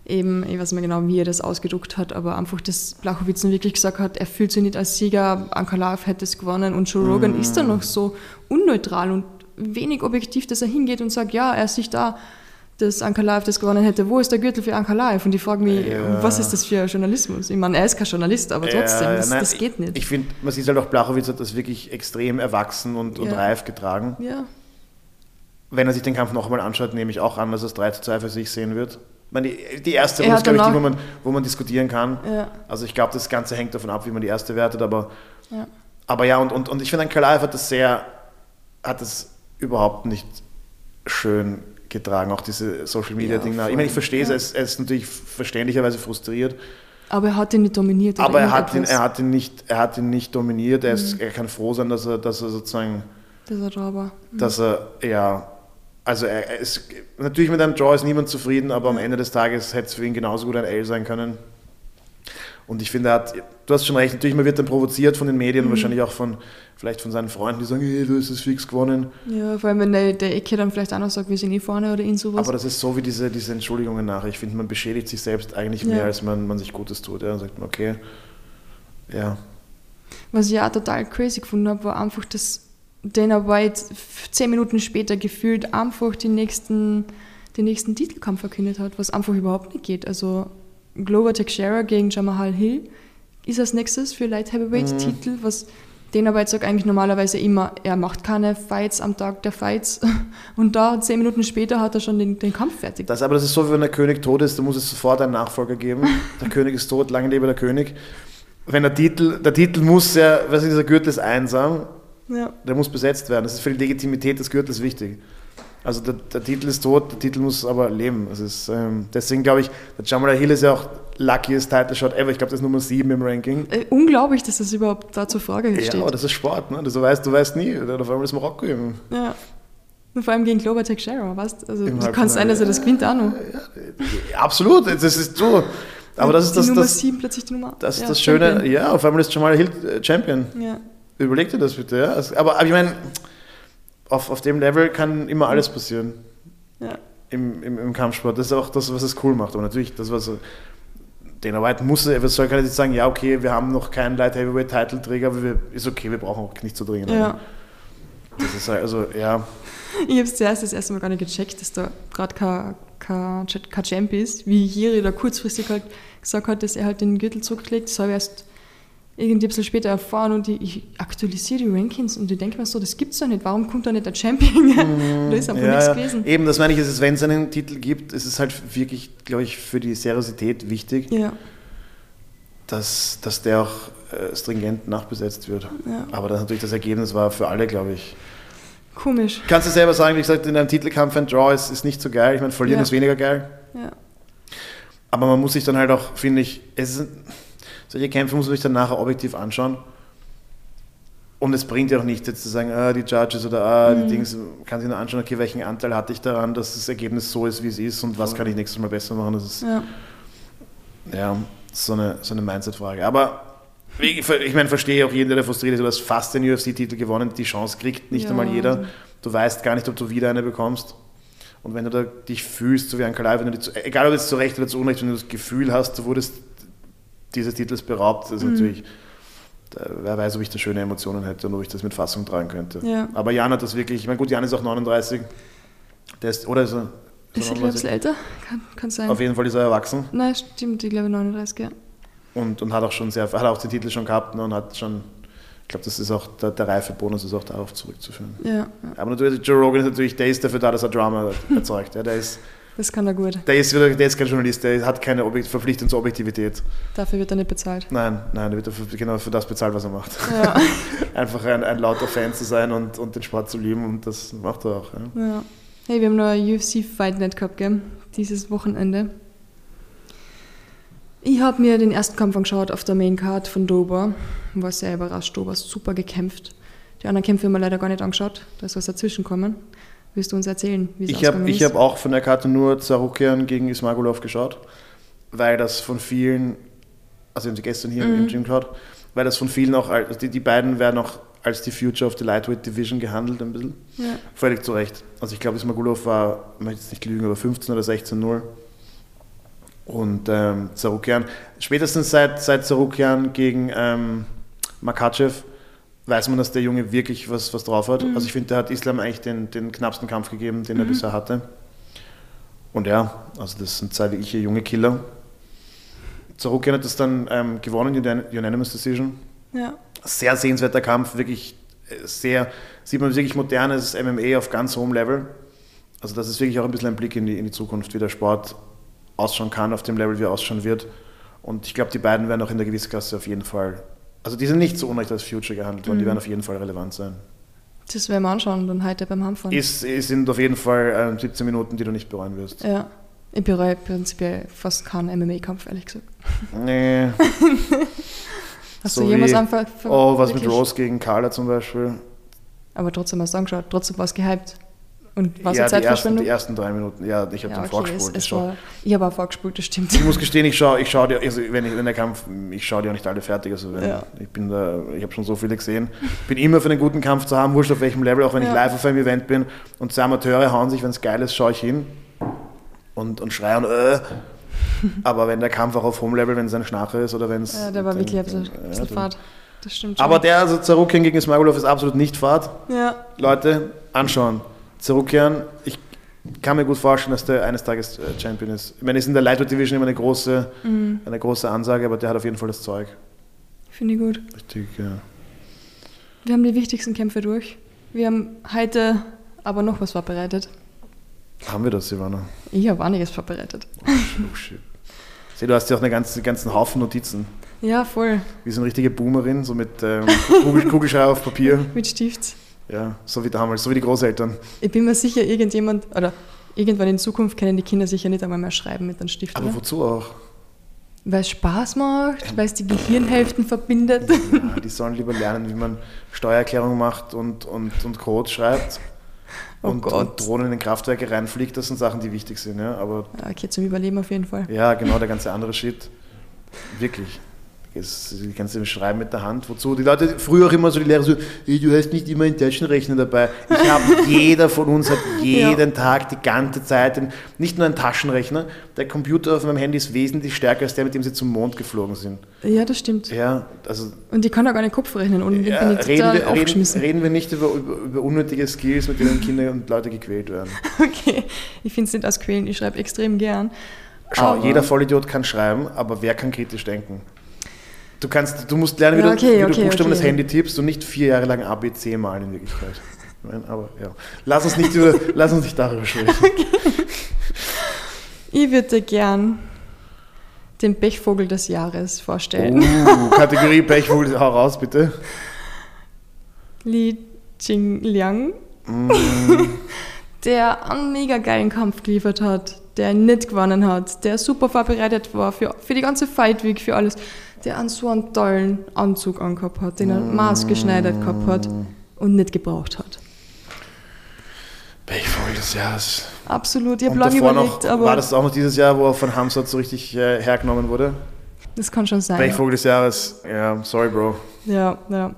Eben, ich weiß nicht mehr genau, wie er das ausgedruckt hat, aber einfach, dass Blachowitz wirklich gesagt hat, er fühlt sich nicht als Sieger, Ankalaev hätte es gewonnen und Joe Rogan mhm. ist dann noch so unneutral und wenig objektiv, dass er hingeht und sagt, ja, er ist sich da dass Ankalaev das gewonnen hätte, wo ist der Gürtel für Ankalaev? Und die fragen mich, ja. was ist das für Journalismus? Ich meine, er ist kein Journalist, aber trotzdem, ja, das, nein, das, geht nicht. Ich, ich finde, man sieht halt auch, Blachowitz hat das wirklich extrem erwachsen und, ja. und reif getragen. Ja. Wenn er sich den Kampf noch einmal anschaut, nehme ich auch an, dass es 3 zu 2 für sich sehen wird. Meine, die erste Runde ist, glaube ich, die, wo man, wo man diskutieren kann. Ja. Also ich glaube, das Ganze hängt davon ab, wie man die erste wertet, aber ja, aber ja und, und, und ich finde, Ankalaev hat das sehr, hat das überhaupt nicht schön getragen, auch diese Social Media Ding. Ja, ich meine, ich verstehe es, ja. er, ist, er ist natürlich verständlicherweise frustriert. Aber er hat ihn nicht dominiert. Aber er hat, ihn, er, hat ihn nicht, er hat ihn nicht dominiert. Er, ist, mhm. er kann froh sein, dass er, dass er sozusagen. Dass er da war. Mhm. Dass er, ja. Also, er, ist, natürlich mit einem Draw ist niemand zufrieden, aber am Ende des Tages hätte es für ihn genauso gut ein L sein können. Und ich finde, er hat, du hast schon recht, natürlich, man wird dann provoziert von den Medien, mhm. wahrscheinlich auch von, vielleicht von seinen Freunden, die sagen, hey, du hast es fix gewonnen. Ja, vor allem, wenn der, der Ecke dann vielleicht auch noch sagt, wir sind eh vorne oder irgend sowas. Aber das ist so wie diese, diese Entschuldigungen nach. Ich finde, man beschädigt sich selbst eigentlich ja. mehr, als man, man sich Gutes tut. Ja, dann sagt man, okay, ja. Was ich auch total crazy gefunden habe, war einfach, dass Dana White zehn Minuten später gefühlt einfach den nächsten, den nächsten Titelkampf verkündet hat, was einfach überhaupt nicht geht. Also Glover Teixeira gegen Jamahal Hill ist als nächstes für Light Heavyweight-Titel, mhm. was den aber jetzt sagt eigentlich normalerweise immer, er macht keine Fights am Tag der Fights *laughs* und da zehn Minuten später hat er schon den, den Kampf fertig. Das, aber das ist so, wie wenn der König tot ist, dann muss es sofort einen Nachfolger geben. *laughs* Der König ist tot, lange lebe der König. Wenn der Titel, der Titel muss ja, was ist dieser Gürtel ist einsam, ja. der muss besetzt werden. Das ist für die Legitimität des Gürtels wichtig. Also der, der, Titel ist tot, der Titel muss aber leben. Das ist, ähm, deswegen glaube ich, der Jamal Hill ist ja auch luckiest Title Shot ever. Ich glaube, das ist Nummer 7 im Ranking. Äh, unglaublich, dass das überhaupt da zur Frage steht. Ja, aber das ist Sport. Ne? Das, du, weißt, du weißt nie. Dann auf einmal ist Marokko eben. Ja. Und vor allem gegen Global Tech Sharer, weißt also, Im du? kannst sein, dass er das gewinnt auch noch. Ja, absolut, das ist so. Aber das ist das, Nummer das, 7, plötzlich die Nummer Das ist ja, das Schöne, Champion. ja, auf einmal ist Jamal Hill äh, Champion. Ja. Überleg dir das bitte, ja. Aber, aber ich meine, auf, auf dem Level kann immer mhm. alles passieren. Ja. Im, im, Im Kampfsport. Das ist auch das, was es cool macht. Aber natürlich, das, was Dana White muss, was soll kann jetzt sagen, ja, okay, wir haben noch keinen Light Heavyweight Titelträger, aber wir, ist okay, wir brauchen auch nicht zu dringend. Ja. Das ist halt, also, ja. Ich habe es zuerst das erste Mal gar nicht gecheckt, dass da gerade kein, kein, kein Champ ist, wie Jiri da kurzfristig halt gesagt hat, dass er halt den Gürtel zurücklegt. Das habe ich erst irgendwie ein bisschen später erfahren und ich, ich aktualisiere die Rankings und ich denke mir so, das gibt es doch nicht, warum kommt da nicht der Champion? Mm, *laughs* da ist einfach ja, nichts gewesen. Eben, das meine ich, ist, wenn es einen Titel gibt, ist es halt wirklich, glaube ich, für die Seriosität wichtig, ja. dass, dass der auch äh, stringent nachbesetzt wird. Ja. Aber das natürlich das Ergebnis war für alle, glaube ich. Komisch. Kannst du selber sagen, wie gesagt, in einem Titelkampf ein Draw ist, ist nicht so geil. Ich meine, verlieren ist weniger geil. Aber man muss sich dann halt auch, finde ich, es ist solche Kämpfe muss man sich dann nachher objektiv anschauen. Und es bringt ja auch nichts, jetzt zu sagen, ah, die Judges oder ah, die. Mhm. Dings. Man kann sich nur anschauen, okay, welchen Anteil hatte ich daran, dass das Ergebnis so ist, wie es ist und was kann ich nächstes Mal besser machen. Das ist ja, ja so eine, so eine Mindset-Frage. Aber ich meine, verstehe auch jeden, der frustriert ist, du hast fast den UFC-Titel gewonnen, die Chance kriegt nicht ja. einmal jeder. Du weißt gar nicht, ob du wieder eine bekommst. Und wenn du dich fühlst, so wie ein Kalai, wenn du egal ob jetzt zu Recht oder zu Unrecht, wenn du das Gefühl hast, du wurdest dieses Titels beraubt, das ist Mhm. natürlich, wer weiß, ob ich da schöne Emotionen hätte und ob ich das mit Fassung tragen könnte. Ja. Aber Jan hat das wirklich, ich meine, gut, Jan ist auch 39, der ist, oder ist er? Ist er er, glaube ich, 39? älter? Kann, kann sein. Auf jeden Fall ist er erwachsen Nein, stimmt, ich glaube 39, ja. und, und hat auch schon sehr, hat auch den Titel schon gehabt ne, und hat schon, ich glaube, das ist auch, der, der Reifebonus ist auch darauf zurückzuführen. Ja, Aber natürlich, Joe Rogan ist natürlich, der ist dafür da, dass er Drama erzeugt. Ja, der, ist, das kann er gut. der, ist wieder, der ist kein Journalist, der hat keine Objekt, Verpflichtung zur Objektivität. Dafür wird er nicht bezahlt. Nein, nein, der wird dafür, genau für das bezahlt, was er macht. Ja. *laughs* Einfach ein, ein lauter Fan zu sein und, und den Sport zu lieben und das macht er auch. Ja. ja. Hey, wir haben noch ein UFC Fight Night gehabt, gell? Dieses Wochenende. Ich habe mir den ersten Kampf angeschaut auf der Main Card von Dober. War sehr überrascht. Dober super gekämpft. Die anderen Kämpfe haben wir leider gar nicht angeschaut. Da ist was dazwischen gekommen. Willst du uns erzählen, wie es Ich habe ausgegangen ich ist? hab auch von der Karte nur Zarukian gegen Ismagulov geschaut, weil das von vielen, also haben sie gestern hier Mhm. im Gym geschaut, weil das von vielen auch, als- die, die beiden werden auch als die Future of the Lightweight Division gehandelt ein bisschen. ja. Völlig zu Recht. Also ich glaube, Ismagulov war, ich möchte jetzt nicht lügen, aber 15 oder 16-0. Und ähm, Zarukian, spätestens seit, seit Zarukian gegen ähm, Makachev weiß man, dass der Junge wirklich was, was drauf hat. Also ich finde, der hat Islam eigentlich den, den knappsten Kampf gegeben, den er bisher hatte. Und ja, also das sind zwei wirkliche junge Killer. Zarukian hat das dann ähm, gewonnen, Unan- Unanimous Decision ja. sehr sehenswerter Kampf, wirklich äh, sehr, sieht man wirklich modernes MMA auf ganz hohem Level. Also das ist wirklich auch ein bisschen ein Blick in die, in die Zukunft, wie der Sport ausschauen kann, auf dem Level, wie er ausschauen wird. Und ich glaube, die beiden werden auch in der Gewichtsklasse auf jeden Fall, also die sind nicht so unrecht als Future gehandelt worden, die werden auf jeden Fall relevant sein. Das werden wir anschauen, dann heute beim Heimfahren. Ist, es sind auf jeden Fall äh, 17 Minuten, die du nicht bereuen wirst. Ja. Ich bereue prinzipiell fast keinen MMA-Kampf, ehrlich gesagt. Nee. *laughs* Hast So du jemals einfach. Oh, was mit wirklich- Rose gegen Carla zum Beispiel. Aber trotzdem hast du angeschaut, trotzdem war es gehypt. Und war es ja, die ersten, Zeitverschwendung? die ersten drei Minuten. Ja, ich habe ja, dann okay, es, vorgespult. es Ich schau- war, ich habe auch vorgespult, das stimmt. Ich muss gestehen, ich schaue ich schau dir, also wenn, ich, wenn der Kampf, ich schaue dir auch nicht alle fertig. Also wenn, Ja. Ich bin da, ich habe schon so viele gesehen. Bin immer für einen guten Kampf zu haben, wurscht auf welchem Level, auch wenn ich Ja. live auf einem Event bin und zwei Amateure hauen sich, wenn es geil ist, schaue ich hin und, und schreie und äh. Aber wenn der Kampf auch auf Home Level, wenn es ein Schnache ist oder wenn es. Ja, der war wirklich ein bisschen, ja, fad. Das stimmt schon. Aber der, also Zarukian gegen Ismagulov ist absolut nicht Fahrt. ja, Leute, anschauen. Zarukian, ich kann mir gut vorstellen, dass der eines Tages äh, Champion ist. Ich meine, ist in der Lightweight Division immer eine große, Mhm. eine große Ansage, aber der hat auf jeden Fall das Zeug. finde ich gut. Richtig, ja. Wir haben die wichtigsten Kämpfe durch. Wir haben heute aber noch was vorbereitet. Haben wir das, Silvana? Ich habe einiges vorbereitet. Oh, oh, shit. Sieh, du hast ja auch einen ganzen, ganzen Haufen Notizen. Ja, voll. Wie so eine richtige Boomerin, so mit ähm, Kugel, Kugelschreiber auf Papier. *laughs* Mit Stift. Ja, so wie damals, so wie die Großeltern. Ich bin mir sicher, irgendjemand, oder irgendwann in Zukunft können die Kinder sicher nicht einmal mehr schreiben mit einem Stift. Aber oder? wozu auch? Weil es Spaß macht, weil es die Gehirnhälften verbindet. Ja, die sollen lieber lernen, wie man Steuererklärung macht und, und, und Code schreibt. Oh und, und Drohnen in Kraftwerke reinfliegt, das sind Sachen, die wichtig sind. Ja? Aber okay, zum Überleben auf jeden Fall. Ja, genau, der ganze andere Shit. Wirklich. Das die ganze Schreiben mit der Hand. Wozu? Die Leute, früher auch immer so, die Lehrer so, "Ey, du hast nicht immer einen Taschenrechner dabei. Ich habe, *laughs* jeder von uns hat jeden Tag, die ganze Zeit, nicht nur einen Taschenrechner. Der Computer auf meinem Handy ist wesentlich stärker als der, mit dem sie zum Mond geflogen sind. Ja, das stimmt. Ja, also Und die kann auch gar nicht Kopf rechnen und ja, bin ich reden, wir, reden, aufgeschmissen. reden wir nicht über, über, über unnötige Skills, mit denen Kinder und Leute gequält werden. *laughs* Okay, ich finde es nicht als quälen, ich schreibe extrem gern. Schau, Aber- jeder Vollidiot kann schreiben, aber wer kann kritisch denken? Du, kannst, du musst lernen, wie, Ja, du, okay, wie du okay, Buchstaben okay. das Handy tippst und nicht vier Jahre lang ABC malen in Wirklichkeit. Nein, aber ja. Lass uns nicht, über, *laughs* lass uns nicht darüber sprechen. Ich würde gern den Pechvogel des Jahres vorstellen. Uh, Kategorie Pechvogel, hau raus, bitte. Li Jingliang, Mm, *laughs* der einen mega geilen Kampf geliefert hat, der nicht gewonnen hat, der super vorbereitet war für, für die ganze Fight Week, für alles. Der an so einen tollen Anzug angehabt hat, den er maßgeschneidert gehabt hat und nicht gebraucht hat. Pechvogel des Jahres. Absolut, ich habe lange überlegt, noch, aber war das auch noch dieses Jahr, wo er von Hamsat so richtig äh, hergenommen wurde? das kann schon sein. Pechvogel des Jahres. Ja, sorry, Bro. Ja, ja.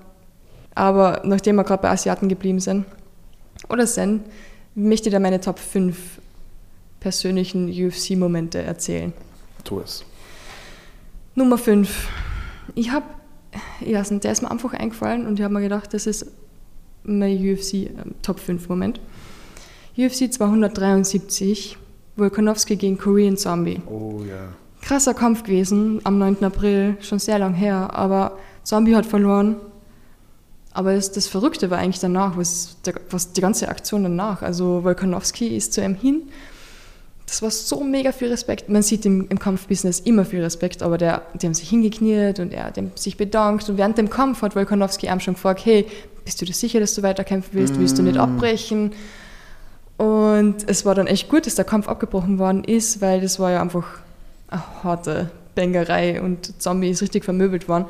Aber nachdem wir gerade bei Asiaten geblieben sind, oder sind, möchte ich dir meine Top 5 persönlichen UFC-Momente erzählen. Tu es. Nummer 5. Ich habe, ja, der ist mir einfach eingefallen und ich habe mir gedacht, das ist mein UFC ähm, Top 5 Moment. UFC 273, Volkanovski gegen Korean Zombie. Oh ja. Krasser Kampf gewesen am 9. April, schon sehr lang her, aber Zombie hat verloren. Aber das, das Verrückte war eigentlich danach, was, der, was die ganze Aktion danach. Also Volkanovski ist zu ihm hin. Das war so mega viel Respekt. Man sieht im, im Kampfbusiness immer viel Respekt, aber der, die haben sich hingekniet und er hat sich bedankt. Und während dem Kampf hat Volkanovski ihm schon gefragt, hey, bist du dir sicher, dass du weiterkämpfen willst? Willst du nicht abbrechen? Und es war dann echt gut, dass der Kampf abgebrochen worden ist, weil das war ja einfach eine harte Bangerei und Zombie ist richtig vermöbelt worden.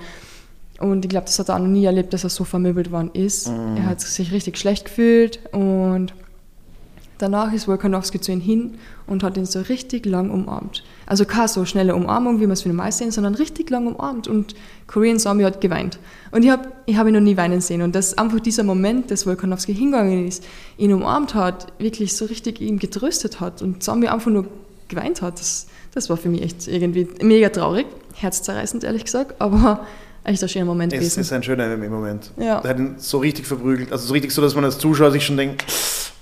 Und ich glaube, das hat er auch noch nie erlebt, dass er so vermöbelt worden ist. Er hat sich richtig schlecht gefühlt und danach ist Volkanovski zu ihm hin und hat ihn so richtig lang umarmt. Also keine so schnelle Umarmung, wie wir es für normal sehen, sondern richtig lang umarmt und Korean Zombie hat geweint. Und ich habe ich hab ihn noch nie weinen sehen. Und das einfach dieser Moment, dass Volkanovski hingegangen ist, ihn umarmt hat, wirklich so richtig ihn getröstet hat und Zombie einfach nur geweint hat, das, das war für mich echt irgendwie mega traurig, herzzerreißend ehrlich gesagt, aber echt ein schöner Moment Es gewesen. ist ein schöner MMA-Moment. Ja. Der hat ihn so richtig verprügelt. Also so richtig so, dass man als Zuschauer sich schon denkt,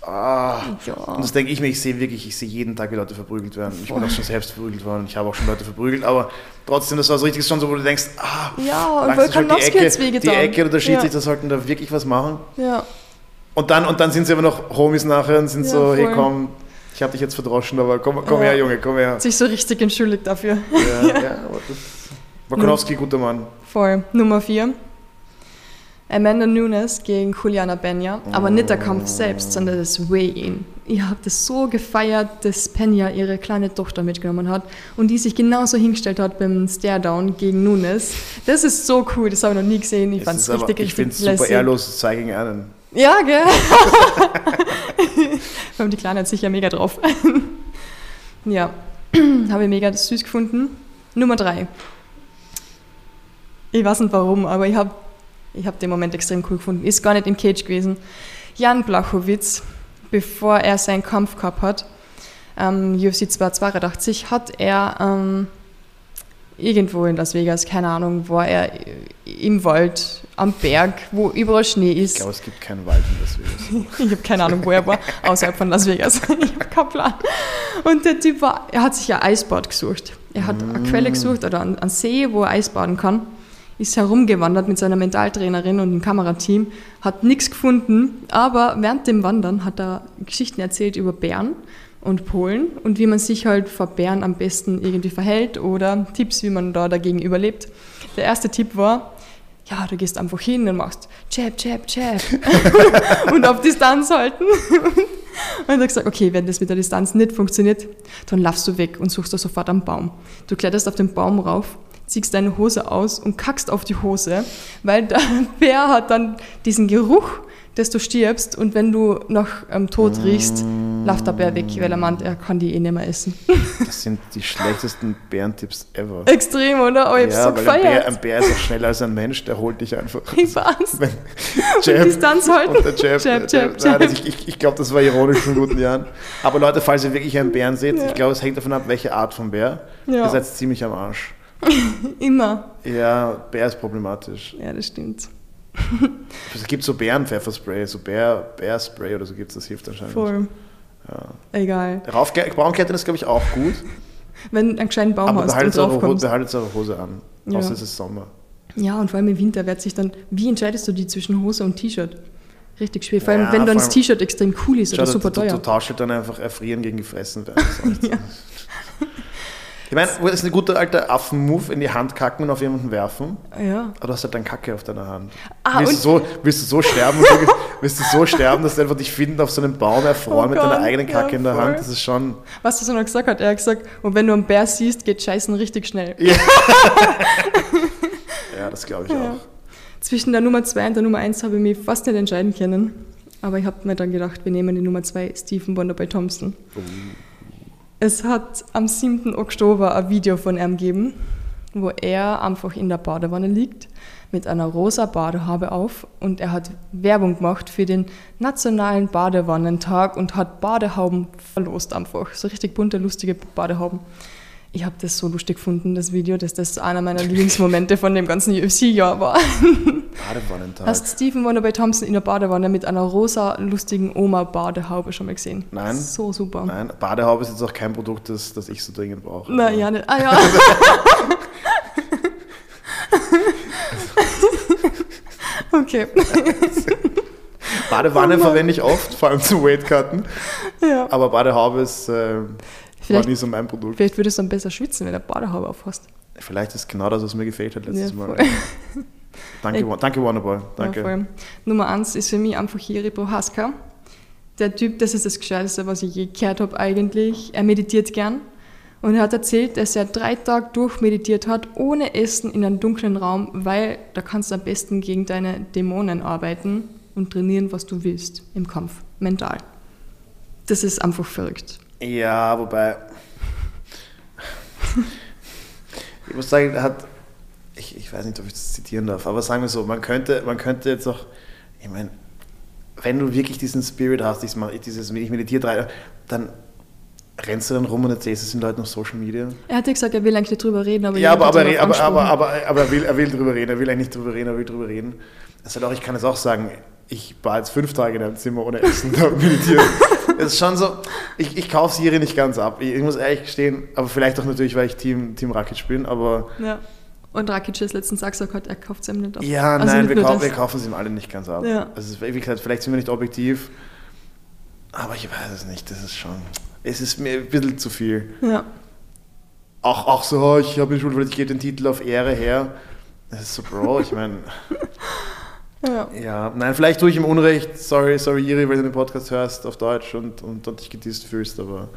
ah. Ja. Und das denke ich mir, ich sehe wirklich, ich sehe jeden Tag, wie Leute verprügelt werden. Ich bin auch schon selbst verprügelt worden. Ich habe auch schon Leute verprügelt, aber trotzdem, das war so richtig schon so, wo du denkst, ah, Ja, und langsam schon Volkanovski die Ecke, die. Ecke oder der Schiedsrichter Ja. sollten da wirklich was machen. Ja, Und dann, und dann sind sie aber noch Homies nachher und sind Ja, so, hey voll. komm, ich habe dich jetzt verdroschen, aber komm, komm Ja. her, Junge, komm her. sich so richtig entschuldigt dafür. Ja, *laughs* ja, aber das, Volkanovski, guter Mann. Voll. Nummer 4. Amanda Nunes gegen Juliana Benya. Aber nicht der Kampf selbst, sondern das Weigh-In. Ich habe das so gefeiert, dass Pena ihre kleine Tochter mitgenommen hat und die sich genauso hingestellt hat beim Stare-Down gegen Nunes. Das ist so cool, das habe ich noch nie gesehen. Ich fand es ist aber- richtig, ich finde richtig es super ehrlos, sei gegen einen. Ja, gell? *laughs* Vor allem die Kleine hat sich ja mega drauf. *laughs* ja, *clears throat* habe ich mega süß gefunden. Nummer drei. Ich weiß nicht warum, aber ich habe ich hab den Moment extrem cool gefunden. Ist gar nicht im Cage gewesen. Jan Blachowitz, bevor er seinen Kampf gehabt hat, ähm, UFC 282, hat er ähm, irgendwo in Las Vegas, keine Ahnung, war er im Wald, am Berg, wo überall Schnee ist. Ich glaube, es gibt keinen Wald in Las Vegas. *laughs* Ich habe keine Ahnung, wo er war, außerhalb von Las Vegas. *laughs* Ich habe keinen Plan. Und der Typ war, er hat sich ein Eisbad gesucht. Er hat eine Quelle gesucht oder einen einen See, wo er Eisbaden kann. Ist herumgewandert mit seiner Mentaltrainerin und einem Kamerateam, hat nichts gefunden, aber während dem Wandern hat er Geschichten erzählt über Bären und Polen und wie man sich halt vor Bären am besten irgendwie verhält oder Tipps, wie man da dagegen überlebt. Der erste Tipp war, ja, du gehst einfach hin und machst Jab, Jab, Jab *laughs* und auf Distanz halten. Und er hat gesagt, okay, wenn das mit der Distanz nicht funktioniert, dann laufst du weg und suchst da sofort am Baum. Du kletterst auf den Baum rauf, ziehst deine Hose aus und kackst auf die Hose, weil der *laughs* Bär hat dann diesen Geruch, dass du stirbst und wenn du nach ähm, Tod riechst, läuft der Bär weg, weil er meint, er kann die eh nicht mehr essen. *laughs* Das sind die schlechtesten Bärentipps ever. Extrem, oder? Oh, ich hab's Ja, so weil ein Bär, gefeiert. ein Bär ist auch schneller als ein Mensch, der holt dich einfach. Ich weiß. Wenn- Und Distanz halten. Und der Jab. Jab, Jab, Nein, Jab. das- Ich, ich, ich glaube, das war ironisch von guten Jahren. Aber Leute, falls ihr wirklich einen Bären seht, ich glaube, es hängt davon ab, welche Art von Bär. Ja. Ihr seid ziemlich am Arsch. *laughs* Immer. Ja, Bär ist problematisch. Ja, das stimmt. *laughs* Es gibt so Bärenpfefferspray, so Bär, Bärspray oder so gibt es, das hilft anscheinend. Voll. Ja. Egal. Braunklettern ist, glaube ich, auch gut. *laughs* Wenn du einen gescheiten Baum aber hast und behaltet Ho draufkommst. behaltet eure Hose an. Ja. Außer es ist Sommer. Ja, und vor allem im Winter wird sich dann, wie entscheidest du die zwischen Hose und T-Shirt? Richtig schwer. Vor allem, Ja, wenn dann das T-Shirt extrem cool ist oder du, super du, du teuer. tauscht halt dann einfach erfrieren gegen gefressen werden. Das ist auch nicht so. Ich meine, das ist ein guter alter Affen-Move, in die Hand kacken und auf jemanden werfen. Ja. Aber du hast halt dann Kacke auf deiner Hand. Ah, willst, du so, willst du so sterben, willst du so sterben, dass du einfach dich finden auf so einem Baum erfreuen Oh mit deiner Gott, eigenen Kacke ja, in der voll. Hand? Das ist schon. Was er noch gesagt hat, er hat gesagt, und wenn du einen Bär siehst, geht Scheißen richtig schnell. Ja, *laughs* das glaube ich Ja. auch. Zwischen der Nummer 2 und der Nummer 1 habe ich mich fast nicht entscheiden können. Aber ich habe mir dann gedacht, wir nehmen die Nummer 2, Stephen Wonderboy Thompson. Es hat am 7. Oktober ein Video von ihm gegeben, wo er einfach in der Badewanne liegt mit einer rosa Badehaube auf und er hat Werbung gemacht für den nationalen Badewannentag und hat Badehauben verlost einfach. So richtig bunte, lustige Badehauben. Ich habe das so lustig gefunden, das Video, dass das einer meiner Lieblingsmomente von dem ganzen UFC-Jahr war. Badewannentag. Hast Stephen Wonderboy Thompson in der Badewanne mit einer rosa, lustigen Oma-Badehaube schon mal gesehen? Nein. So super. Nein, Badehaube ist jetzt auch kein Produkt, das, das ich so dringend brauche. Na ja, nicht. Ah ja. *laughs* okay. Badewanne Oh verwende ich oft, vor allem zum Weightcutten. Ja. Aber Badehaube ist, äh, war Vielleicht, nie so mein Produkt. vielleicht würdest du dann besser schwitzen, wenn du eine Badehaube aufhast. Vielleicht ist genau das, was mir gefehlt hat letztes Ja, Mal. *laughs* Danke. Wa- danke Wonderboy. Danke. Ja. Nummer eins ist für mich einfach Jiri Prohaska. Der Typ, das ist das Gescheiteste, was ich je gehört habe eigentlich. Er meditiert gern. Und er hat erzählt, dass er drei Tage durch meditiert hat, ohne Essen in einem dunklen Raum, weil da kannst du am besten gegen deine Dämonen arbeiten und trainieren, was du willst im Kampf, mental. Das ist einfach verrückt. Ja, wobei. ich muss sagen, er hat. Ich, ich weiß nicht, ob ich das zitieren darf, aber sagen wir so, man könnte, man könnte jetzt auch. Ich meine, wenn du wirklich diesen Spirit hast, dieses, dieses ich meditiere drei, dann rennst du dann rum und erzählst es den Leuten auf Social Media. Er hat ja gesagt, er will eigentlich nicht drüber reden, aber Ja, aber, aber, aber, aber, aber, aber er, will, er will drüber reden, er will eigentlich nicht drüber reden, er will drüber reden. Das halt auch, ich kann es auch sagen, ich war jetzt fünf Tage in einem Zimmer ohne Essen *laughs* da und meditieren. Es ist schon so, ich, ich kaufe Siri nicht ganz ab. Ich, ich muss ehrlich gestehen, aber vielleicht auch natürlich, weil ich Team, Team Rakic bin, aber Ja. Und Rakic ist letztens auch gesagt, er kauft es ihm nicht ab. ja, Also nein, wir, kau wir kaufen sie ihm alle nicht ganz ab. Ja. Also es wie gesagt, vielleicht sind wir nicht objektiv, aber ich weiß es nicht, das ist schon, es ist mir ein bisschen zu viel. Ja. Auch, auch so, ich habe mich schon, ich gebe den Titel auf Ehre her. Das ist so, Bro, ich meine... ja. Ja, nein, vielleicht tue ich ihm Unrecht. Sorry, sorry, Iri, wenn du den Podcast hörst auf Deutsch und, und, und dich gedisst fühlst, aber,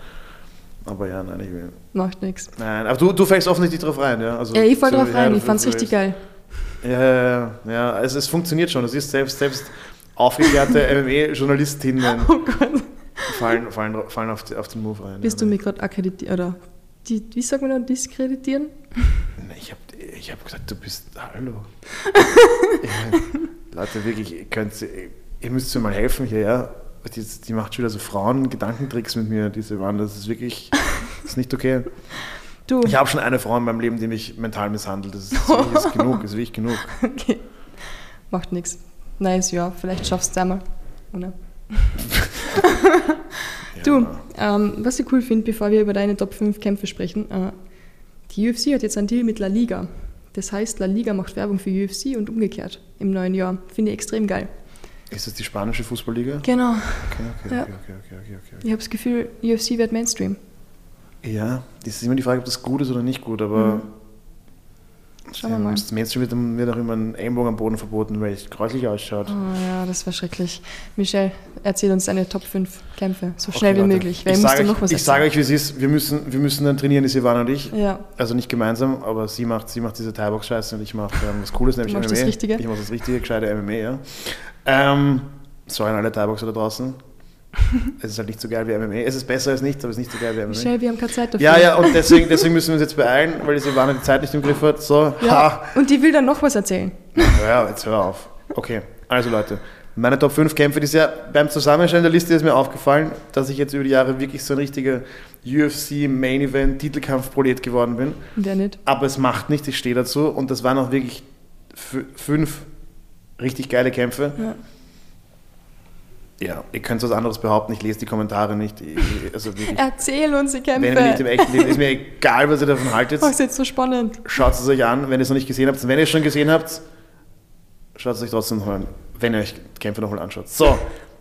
aber ja, nein, ich will. Macht nichts. Nein, aber du, du fällst offensichtlich drauf rein, ja? Also, Ja, ich fall so- drauf ja, rein, ich fand's richtig geil. Ja, ja, ja, ja, also es funktioniert schon. Du siehst selbst, selbst aufgeklärte *laughs* MMA-Journalistinnen Oh fallen, fallen, fallen auf, auf den Move rein. Willst ja, du mich gerade akkreditieren oder die, wie sagt man da, diskreditieren? Ich habe ich hab gesagt, du bist. Hallo. *laughs* ich mein, Leute, wirklich, ihr, könnt, ihr müsst mir mal helfen hier, ja. Die, die macht schon wieder so Frauen-Gedankentricks mit mir, diese Mann. Das ist wirklich. Das ist nicht okay. Du, Ich habe schon eine Frau in meinem Leben, die mich mental misshandelt. Das ist, das ist, genug, das ist wirklich genug. *laughs* okay. Macht nichts. Nice, ja, vielleicht schaffst du es einmal. Oder? *laughs* Du, ähm, was ich cool finde, bevor wir über deine Top 5 Kämpfe sprechen, äh, die UFC hat jetzt einen Deal mit La Liga. Das heißt, La Liga macht Werbung für UFC und umgekehrt im neuen Jahr. Finde ich extrem geil. Ist das die spanische Fußballliga? Genau. Okay, okay, Ja. okay, okay, okay, okay, okay. Ich habe das Gefühl, UFC wird Mainstream. Ja, das ist immer die Frage, ob das gut ist oder nicht gut, aber. Mhm. Schauen wir mal. Das Mainstream wird, wird auch immer ein Ellenbogen am Boden verboten, weil es gräuslich ausschaut. Oh ja, das war schrecklich. Michelle, erzähl uns deine Top 5 Kämpfe, so schnell Okay, wie Leute. möglich. Ich muss sage dir euch, noch was ich sage euch, wie es ist. Wir müssen, wir müssen dann trainieren, die Silvana und ich. Ja, Also nicht gemeinsam, aber sie macht, sie macht diese Thai-Box-Scheiße und ich mache ähm, was Cooles, nämlich MMA. das Richtige. Ich mache das richtige, gescheite MMA, ja. Ähm, sorry an alle Thai-Boxer da draußen. Es ist halt nicht so geil wie MMA. Es ist besser als nichts, aber es ist nicht so geil wie MMA. Michelle, wir haben keine Zeit dafür. Ja, ja, und deswegen, deswegen müssen wir uns jetzt beeilen, weil die Silvana die Zeit nicht im Griff hat. So, Ja, und die will dann noch was erzählen. Ja, jetzt hör auf. Okay, also Leute, meine Top 5 Kämpfe dieses Jahr. Beim Zusammenstellen der Liste ist mir aufgefallen, dass ich jetzt über die Jahre wirklich so ein richtiger UFC Main Event Titelkampf-Prolet geworden bin. Wer nicht? Aber es macht nichts, ich stehe dazu. Und das waren auch wirklich fünf richtig geile Kämpfe. Ja. Ja, ihr könnt was anderes behaupten, ich lese die Kommentare nicht. Ich, also wirklich, Erzähl uns die wenn ihr nicht Kämpfe. im echten Leben, ist mir egal, was ihr davon haltet. Oh, ist jetzt so spannend. Schaut es euch an, wenn ihr es noch nicht gesehen habt. Wenn ihr es schon gesehen habt, schaut es euch trotzdem noch an, wenn ihr euch Kämpfe nochmal anschaut. So,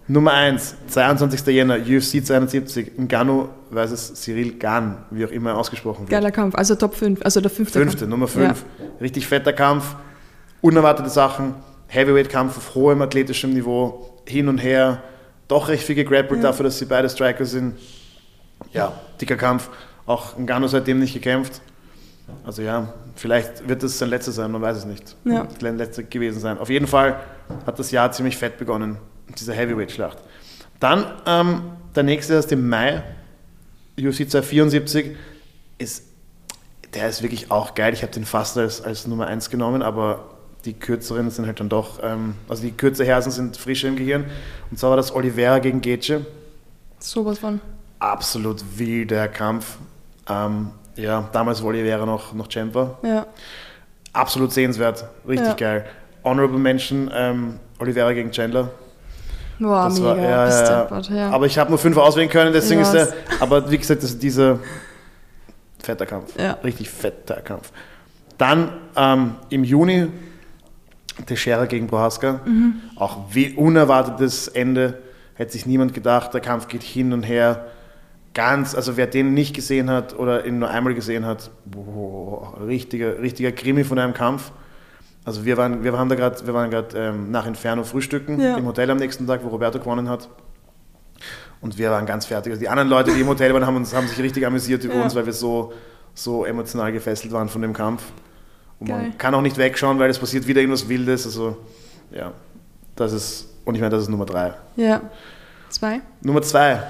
Nummer 1, 22. Jänner, UFC 72, Ngannou versus Cyril Gahn, wie auch immer ausgesprochen wird. Geiler Kampf, also Top 5, also der fünfte. Fünfte, Kampf. Nummer 5. Richtig fetter Kampf, unerwartete Sachen, Heavyweight-Kampf auf hohem athletischem Niveau, hin und her, doch recht viel gegrappelt Ja. dafür, dass sie beide Striker sind. Ja, dicker Kampf. Auch Ngannou seitdem nicht gekämpft. Also ja, vielleicht wird das sein letzter sein, man weiß es nicht. Ja. Sein letzter gewesen sein. Auf jeden Fall hat das Jahr ziemlich fett begonnen, diese Heavyweight-Schlacht. Dann ähm, der nächste erst im Mai, UFC 274, ist, der ist wirklich auch geil. Ich habe den fast als, als Nummer 1 genommen, aber die kürzeren sind halt dann doch, ähm, also die kürzer Hersen sind frischer im Gehirn. Und zwar war das Oliveira gegen Gece. Sowas von. Absolut wilder Kampf. Ähm, ja, damals war Oliveira noch, noch Champ war. Ja. Absolut sehenswert, richtig Ja. geil. Honorable Mention, ähm, Oliveira gegen Chandler. Boah, Das mega. war- ja, ja. Aber ich habe nur fünf auswählen können, deswegen ist der. *laughs* Aber wie gesagt, das ist dieser fetter Kampf. Ja. Richtig fetter Kampf. Dann ähm, im Juni Teixeira gegen Prohaska. Mhm. Auch wie unerwartetes Ende. Hätte sich niemand gedacht. Der Kampf geht hin und her. Ganz, also wer den nicht gesehen hat oder ihn nur einmal gesehen hat, boah, richtiger, richtiger Krimi von einem Kampf. Also wir waren, wir waren da gerade, wir waren gerade ähm, nach Inferno frühstücken Ja. im Hotel am nächsten Tag, wo Roberto gewonnen hat. Und wir waren ganz fertig. Also die anderen Leute, die im Hotel waren, haben, uns, haben sich richtig amüsiert über Ja. uns, weil wir so, so emotional gefesselt waren von dem Kampf. Und Geil. man kann auch nicht wegschauen, weil es passiert wieder irgendwas Wildes. Also ja, das ist, und ich meine, das ist Nummer drei. ja. Zwei? Nummer zwei.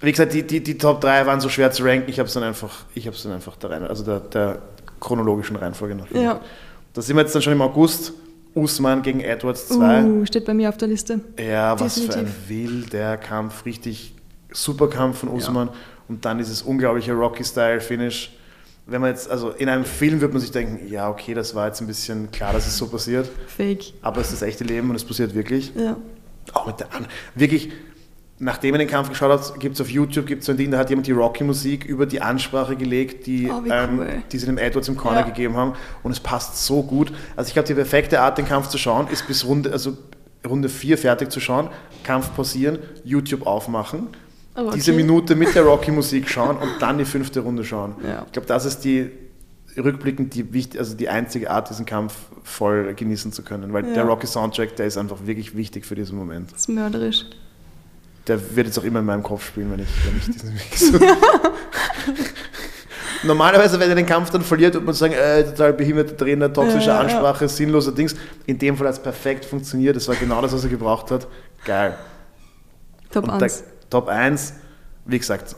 Wie gesagt, die, die, die Top 3 waren so schwer zu ranken. Ich habe es dann einfach, ich habe es dann einfach da rein, also der, der chronologischen Reihenfolge nach. Ja. Da sind wir jetzt dann schon im August. Usman gegen Edwards 2. Uh, steht bei mir auf der Liste. Ja, was für ein Definitiv. wilder Kampf. Richtig super Kampf von Usman. Und dann dieses unglaubliche Rocky-Style-Finish. Wenn man jetzt, also in einem Film wird man sich denken, ja, okay, das war jetzt ein bisschen klar, dass es so passiert. Fake. Aber es ist das echte Leben und es passiert wirklich. Ja. Auch mit der An wirklich, nachdem man den Kampf geschaut hat, gibt es auf YouTube gibt's so ein Ding, da hat jemand die Rocky-Musik über die Ansprache gelegt, die, Oh, ähm, cool. die sie dem Edwards im Corner Ja. gegeben haben. Und es passt so gut. Also ich glaube, die perfekte Art, den Kampf zu schauen, ist bis Runde, also Runde 4 fertig zu schauen, Kampf pausieren, YouTube aufmachen, Aber okay. diese Minute mit der Rocky-Musik schauen und dann die fünfte Runde schauen. Ja. Ich glaube, das ist die rückblickend die, wichtig, also die einzige Art, diesen Kampf voll genießen zu können. Weil Ja. der Rocky-Soundtrack, der ist einfach wirklich wichtig für diesen Moment. Das ist mörderisch. Der wird jetzt auch immer in meinem Kopf spielen, wenn ich, wenn ich diesen Weg *laughs* so. *laughs* Normalerweise, wenn er den Kampf dann verliert, wird man sagen, äh, total behinderter Trainer, toxische Ja, ja, ja. Ansprache, sinnloser Dings. In dem Fall hat es perfekt funktioniert. Das war genau das, was er gebraucht hat. Geil. Top Und der 1. Top 1, wie gesagt,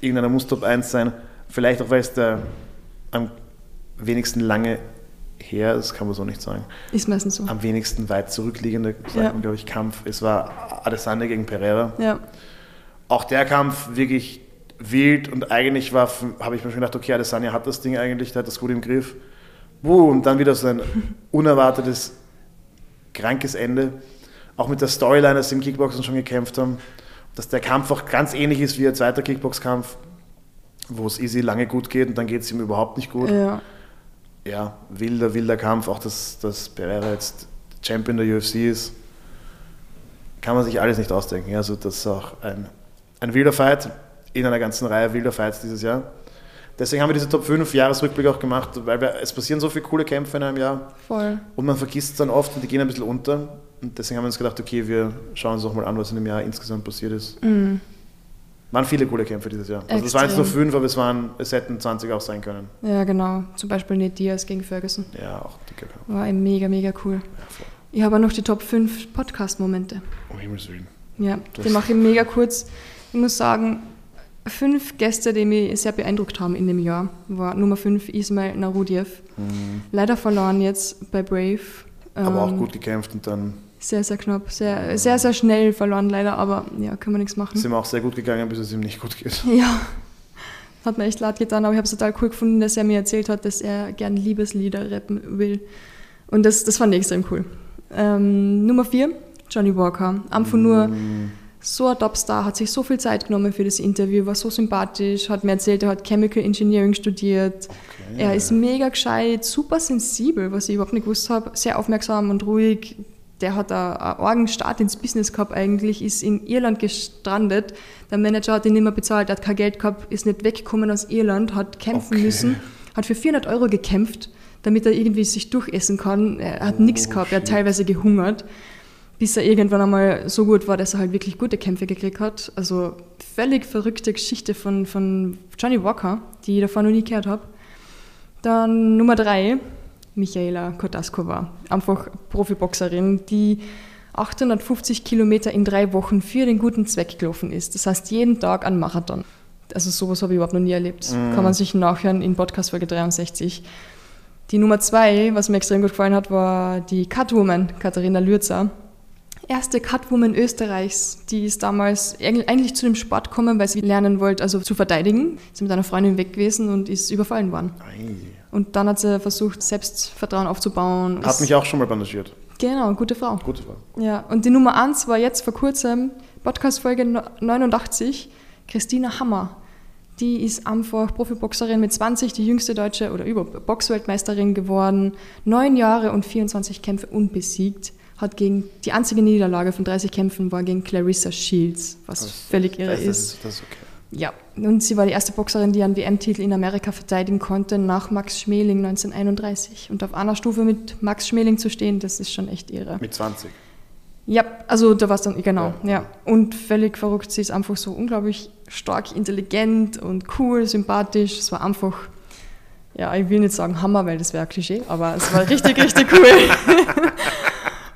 irgendeiner muss Top 1 sein. Vielleicht auch, weil es der am wenigsten lange her ist, kann man so nicht sagen. Ist meistens so. Am wenigsten weit zurückliegende, Ja. glaube ich, Kampf. Es war Adesanya gegen Pereira. Ja. Auch der Kampf wirklich wild und eigentlich war, habe ich mir schon gedacht, okay, Adesanya hat das Ding eigentlich, der hat das gut im Griff. Buh, und dann wieder so ein *laughs* unerwartetes, krankes Ende. Auch mit der Storyline, dass sie im Kickboxen schon gekämpft haben. Dass der Kampf auch ganz ähnlich ist wie ein zweiter Kickboxkampf, wo es easy lange gut geht und dann geht es ihm überhaupt nicht gut. Ja. Ja, wilder, wilder Kampf. Auch dass, dass Pereira jetzt Champion der UFC ist, kann man sich alles nicht ausdenken. Also das ist auch ein, ein wilder Fight in einer ganzen Reihe wilder Fights dieses Jahr. Deswegen haben wir diese Top 5 Jahresrückblick auch gemacht, weil wir, es passieren so viele coole Kämpfe in einem Jahr Voll. und man vergisst es dann oft und die gehen ein bisschen unter. Und deswegen haben wir uns gedacht, okay, wir schauen uns auch mal an, was in dem Jahr insgesamt passiert ist. Mhm. Waren viele coole Kämpfe dieses Jahr. Also es waren jetzt nur fünf, aber es, waren, es hätten 20 auch sein können. Ja, genau. Zum Beispiel Nate Diaz gegen Ferguson. Ja, auch dicker Kampf. War ein mega, mega cool. Ja. Ich habe auch noch die Top 5 Podcast-Momente. Um Himmels Willen. Ja, Das- die mache ich mega kurz. Ich muss sagen, fünf Gäste, die mich sehr beeindruckt haben in dem Jahr, war Nummer 5 Ismail Narudiev. Leider verloren jetzt bei Brave. Aber auch Ähm, gut gekämpft und dann Sehr, sehr knapp. Sehr, sehr, sehr schnell verloren leider, aber ja, kann man nichts machen. ist ihm auch sehr gut gegangen, bis es ihm nicht gut geht. *laughs* Ja, hat mir echt leid getan, aber ich habe es total cool gefunden, dass er mir erzählt hat, dass er gern Liebeslieder rappen will. Und das, das fand ich extrem cool. Ähm, Nummer 4, Johnny Walker. Einfach nur so ein Topstar, hat sich so viel Zeit genommen für das Interview, war so sympathisch, hat mir erzählt, er hat Chemical Engineering studiert. Er ist mega gescheit, super sensibel, was ich überhaupt nicht gewusst habe, sehr aufmerksam und ruhig. der hat einen Orgenstart ins Business gehabt eigentlich, ist in Irland gestrandet. Der Manager hat ihn nicht mehr bezahlt, hat kein Geld gehabt, ist nicht weggekommen aus Irland, hat kämpfen Okay. müssen, hat für 400 Euro gekämpft, damit er irgendwie sich durchessen kann. Er hat nichts Oh, gehabt, er hat teilweise gehungert, bis er irgendwann einmal so gut war, dass er halt wirklich gute Kämpfe gekriegt hat. Also völlig verrückte Geschichte von, von Johnny Walker, die ich davon noch nie gehört habe. Dann Nummer drei, Michaela Kotaskova, einfach Profiboxerin, die 850 Kilometer in drei Wochen für den guten Zweck gelaufen ist. Das heißt, jeden Tag ein Marathon. Also sowas habe ich überhaupt noch nie erlebt. Kann man sich nachhören in Podcast Folge 63. Die Nummer zwei, was mir extrem gut gefallen hat, war die Catwoman, Katharina Lürzer. Erste Catwoman Österreichs, die ist damals eig- eigentlich zu dem Sport gekommen, weil sie lernen wollte, also zu verteidigen. Sie ist mit einer Freundin weg gewesen und ist überfallen worden. Ei. Und dann hat sie versucht, Selbstvertrauen aufzubauen. Hat Ist- mich auch schon mal bandagiert. Genau, gute Frau. Gute Frau. Ja, und die Nummer eins war jetzt vor kurzem, Podcast-Folge no- 89, Christina Hammer. Die ist einfach Profiboxerin mit 20, die jüngste deutsche oder über Boxweltmeisterin geworden. Neun Jahre und 24 Kämpfe unbesiegt. Hat gegen die einzige Niederlage von 30 Kämpfen war gegen Clarissa Shields, was Das- völlig irre das, ist. Das, ist okay. Ja, und sie war die erste Boxerin, die einen WM-Titel in Amerika verteidigen konnte, nach Max Schmeling 1931. Und auf einer Stufe mit Max Schmeling zu stehen, das ist schon echt irre. Mit 20. Ja, also da war es dann, genau, Ja. ja. Und völlig verrückt, sie ist einfach so unglaublich stark, intelligent und cool, sympathisch. Es war einfach, ja, ich will nicht sagen Hammer, weil das wäre Klischee, aber es war richtig, richtig *laughs* cool. *laughs*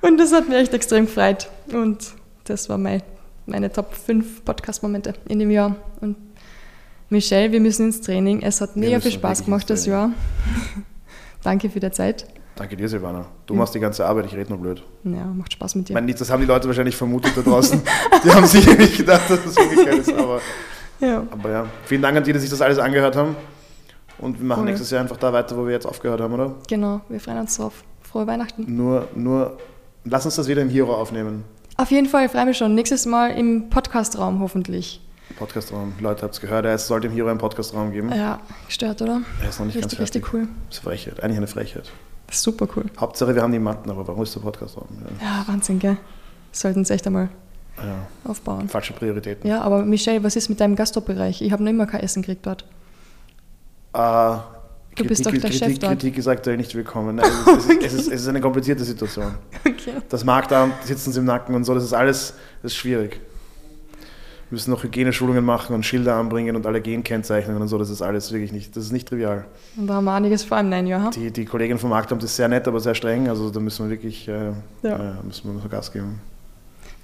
und das hat mich echt extrem gefreut. Und das war mein, meine Top 5 Podcast-Momente in dem Jahr. Und Michelle, wir müssen ins Training. Es hat mega viel Spaß wirklich gemacht das Jahr. *laughs* Danke für die Zeit. Danke dir, Silvana. Du machst die ganze Arbeit, ich rede nur blöd. Ja, macht Spaß mit Ich dir. meine, nicht, das haben die Leute wahrscheinlich vermutet da draußen. Die haben sicher nicht gedacht, dass das umgekehrt ist. Aber, Ja. aber ja, vielen Dank an die, die sich das alles angehört haben. Und wir machen Cool. nächstes Jahr einfach da weiter, wo wir jetzt aufgehört haben, oder? Genau, wir freuen uns drauf. Frohe Weihnachten. Nur, nur, lass uns das wieder im Hero aufnehmen. Auf jeden Fall, ich freue mich schon. Nächstes Mal im Podcast-Raum hoffentlich. Podcastraum. Leute, habt es gehört, es sollte im Hero einen Podcastraum geben. Ja, gestört, oder? Er ist noch nicht Richtig, ganz fertig. richtig cool. Das ist Frechheit. Eigentlich eine Frechheit. Das ist super cool. Hauptsache, wir haben die Matten, aber warum ist der Podcastraum? Ja. Ja, Wahnsinn, gell? Sollten es echt einmal Ja. aufbauen. Falsche Prioritäten. Ja, aber Michelle, was ist mit deinem Gastro-Bereich? Ich habe noch immer kein Essen gekriegt dort. Äh, Du bist Kritik, doch der Kritik, Chef dort. Kritik ist aktuell nicht willkommen. Nein, es, ist, es, ist, es, ist, eine komplizierte Situation. *laughs* Okay. Das Marktamt, sitzen uns im Nacken und so, das ist alles das ist schwierig. Wir müssen noch Hygieneschulungen machen und Schilder anbringen und Allergen kennzeichnen und so, das ist alles wirklich nicht, das ist nicht trivial. Und da haben wir einiges vor neuen Jahr. ha? Die, die Kollegin vom Marktamt ist sehr nett, aber sehr streng, also da müssen wir wirklich äh, Ja. äh, müssen wir müssen wir Gas geben.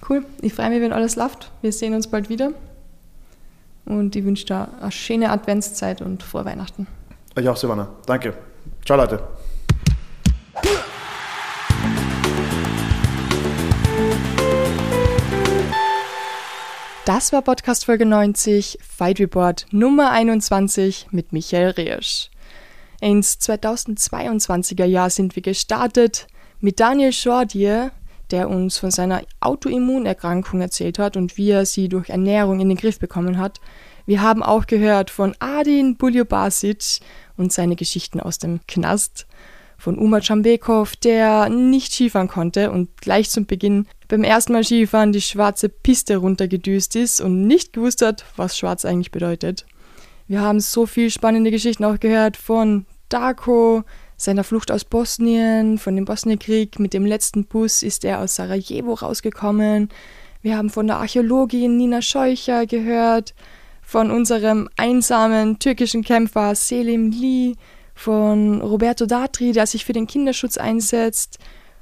Cool. Ich freue mich, wenn alles läuft. Wir sehen uns bald wieder. Und ich wünsche dir eine schöne Adventszeit und frohe Weihnachten. Euch auch, Silvana. Danke. Ciao, Leute. Das war Podcast Folge 90, Fight Report Nummer 21 mit Michael Riesch. Ins 2022er Jahr sind wir gestartet mit Daniel Schordier, der uns von seiner Autoimmunerkrankung erzählt hat und wie er sie durch Ernährung in den Griff bekommen hat. Wir haben auch gehört von Adin Buljobasic und seine Geschichten aus dem Knast von Umar Czambekov, der nicht Skifahren konnte und gleich zum Beginn beim ersten Mal Skifahren die schwarze Piste runtergedüst ist und nicht gewusst hat, was schwarz eigentlich bedeutet. Wir haben so viel spannende Geschichten auch gehört von Darko, seiner Flucht aus Bosnien, von dem Bosnienkrieg. Mit dem letzten Bus ist er aus Sarajevo rausgekommen. Wir haben von der Archäologin Nina Scheucher gehört, von unserem einsamen türkischen Kämpfer Selim Lee, von Roberto Datri, der sich für den Kinderschutz einsetzt,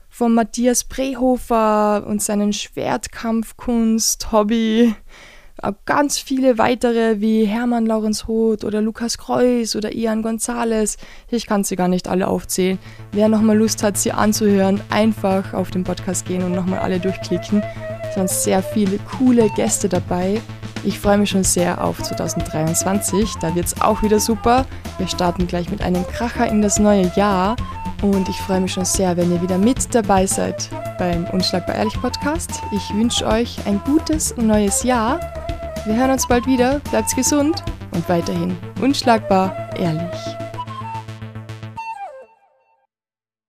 von Matthias Brehofer und seinen Schwertkampfkunst-Hobby. Auch Ganz viele weitere wie Hermann Laurens Roth oder Lukas Kreuz oder Ian Gonzalez. Ich kann sie gar nicht alle aufzählen. Wer nochmal Lust hat, sie anzuhören, einfach auf den Podcast gehen und nochmal alle durchklicken. Es waren sehr viele coole Gäste dabei. Ich freue mich schon sehr auf 2023. Da wird es auch wieder super. Wir starten gleich mit einem Kracher in das neue Jahr. Und ich freue mich schon sehr, wenn ihr wieder mit dabei seid beim Unschlagbar Ehrlich Podcast. Ich wünsche euch ein gutes neues Jahr. Wir hören uns bald wieder. Bleibt gesund und weiterhin unschlagbar ehrlich.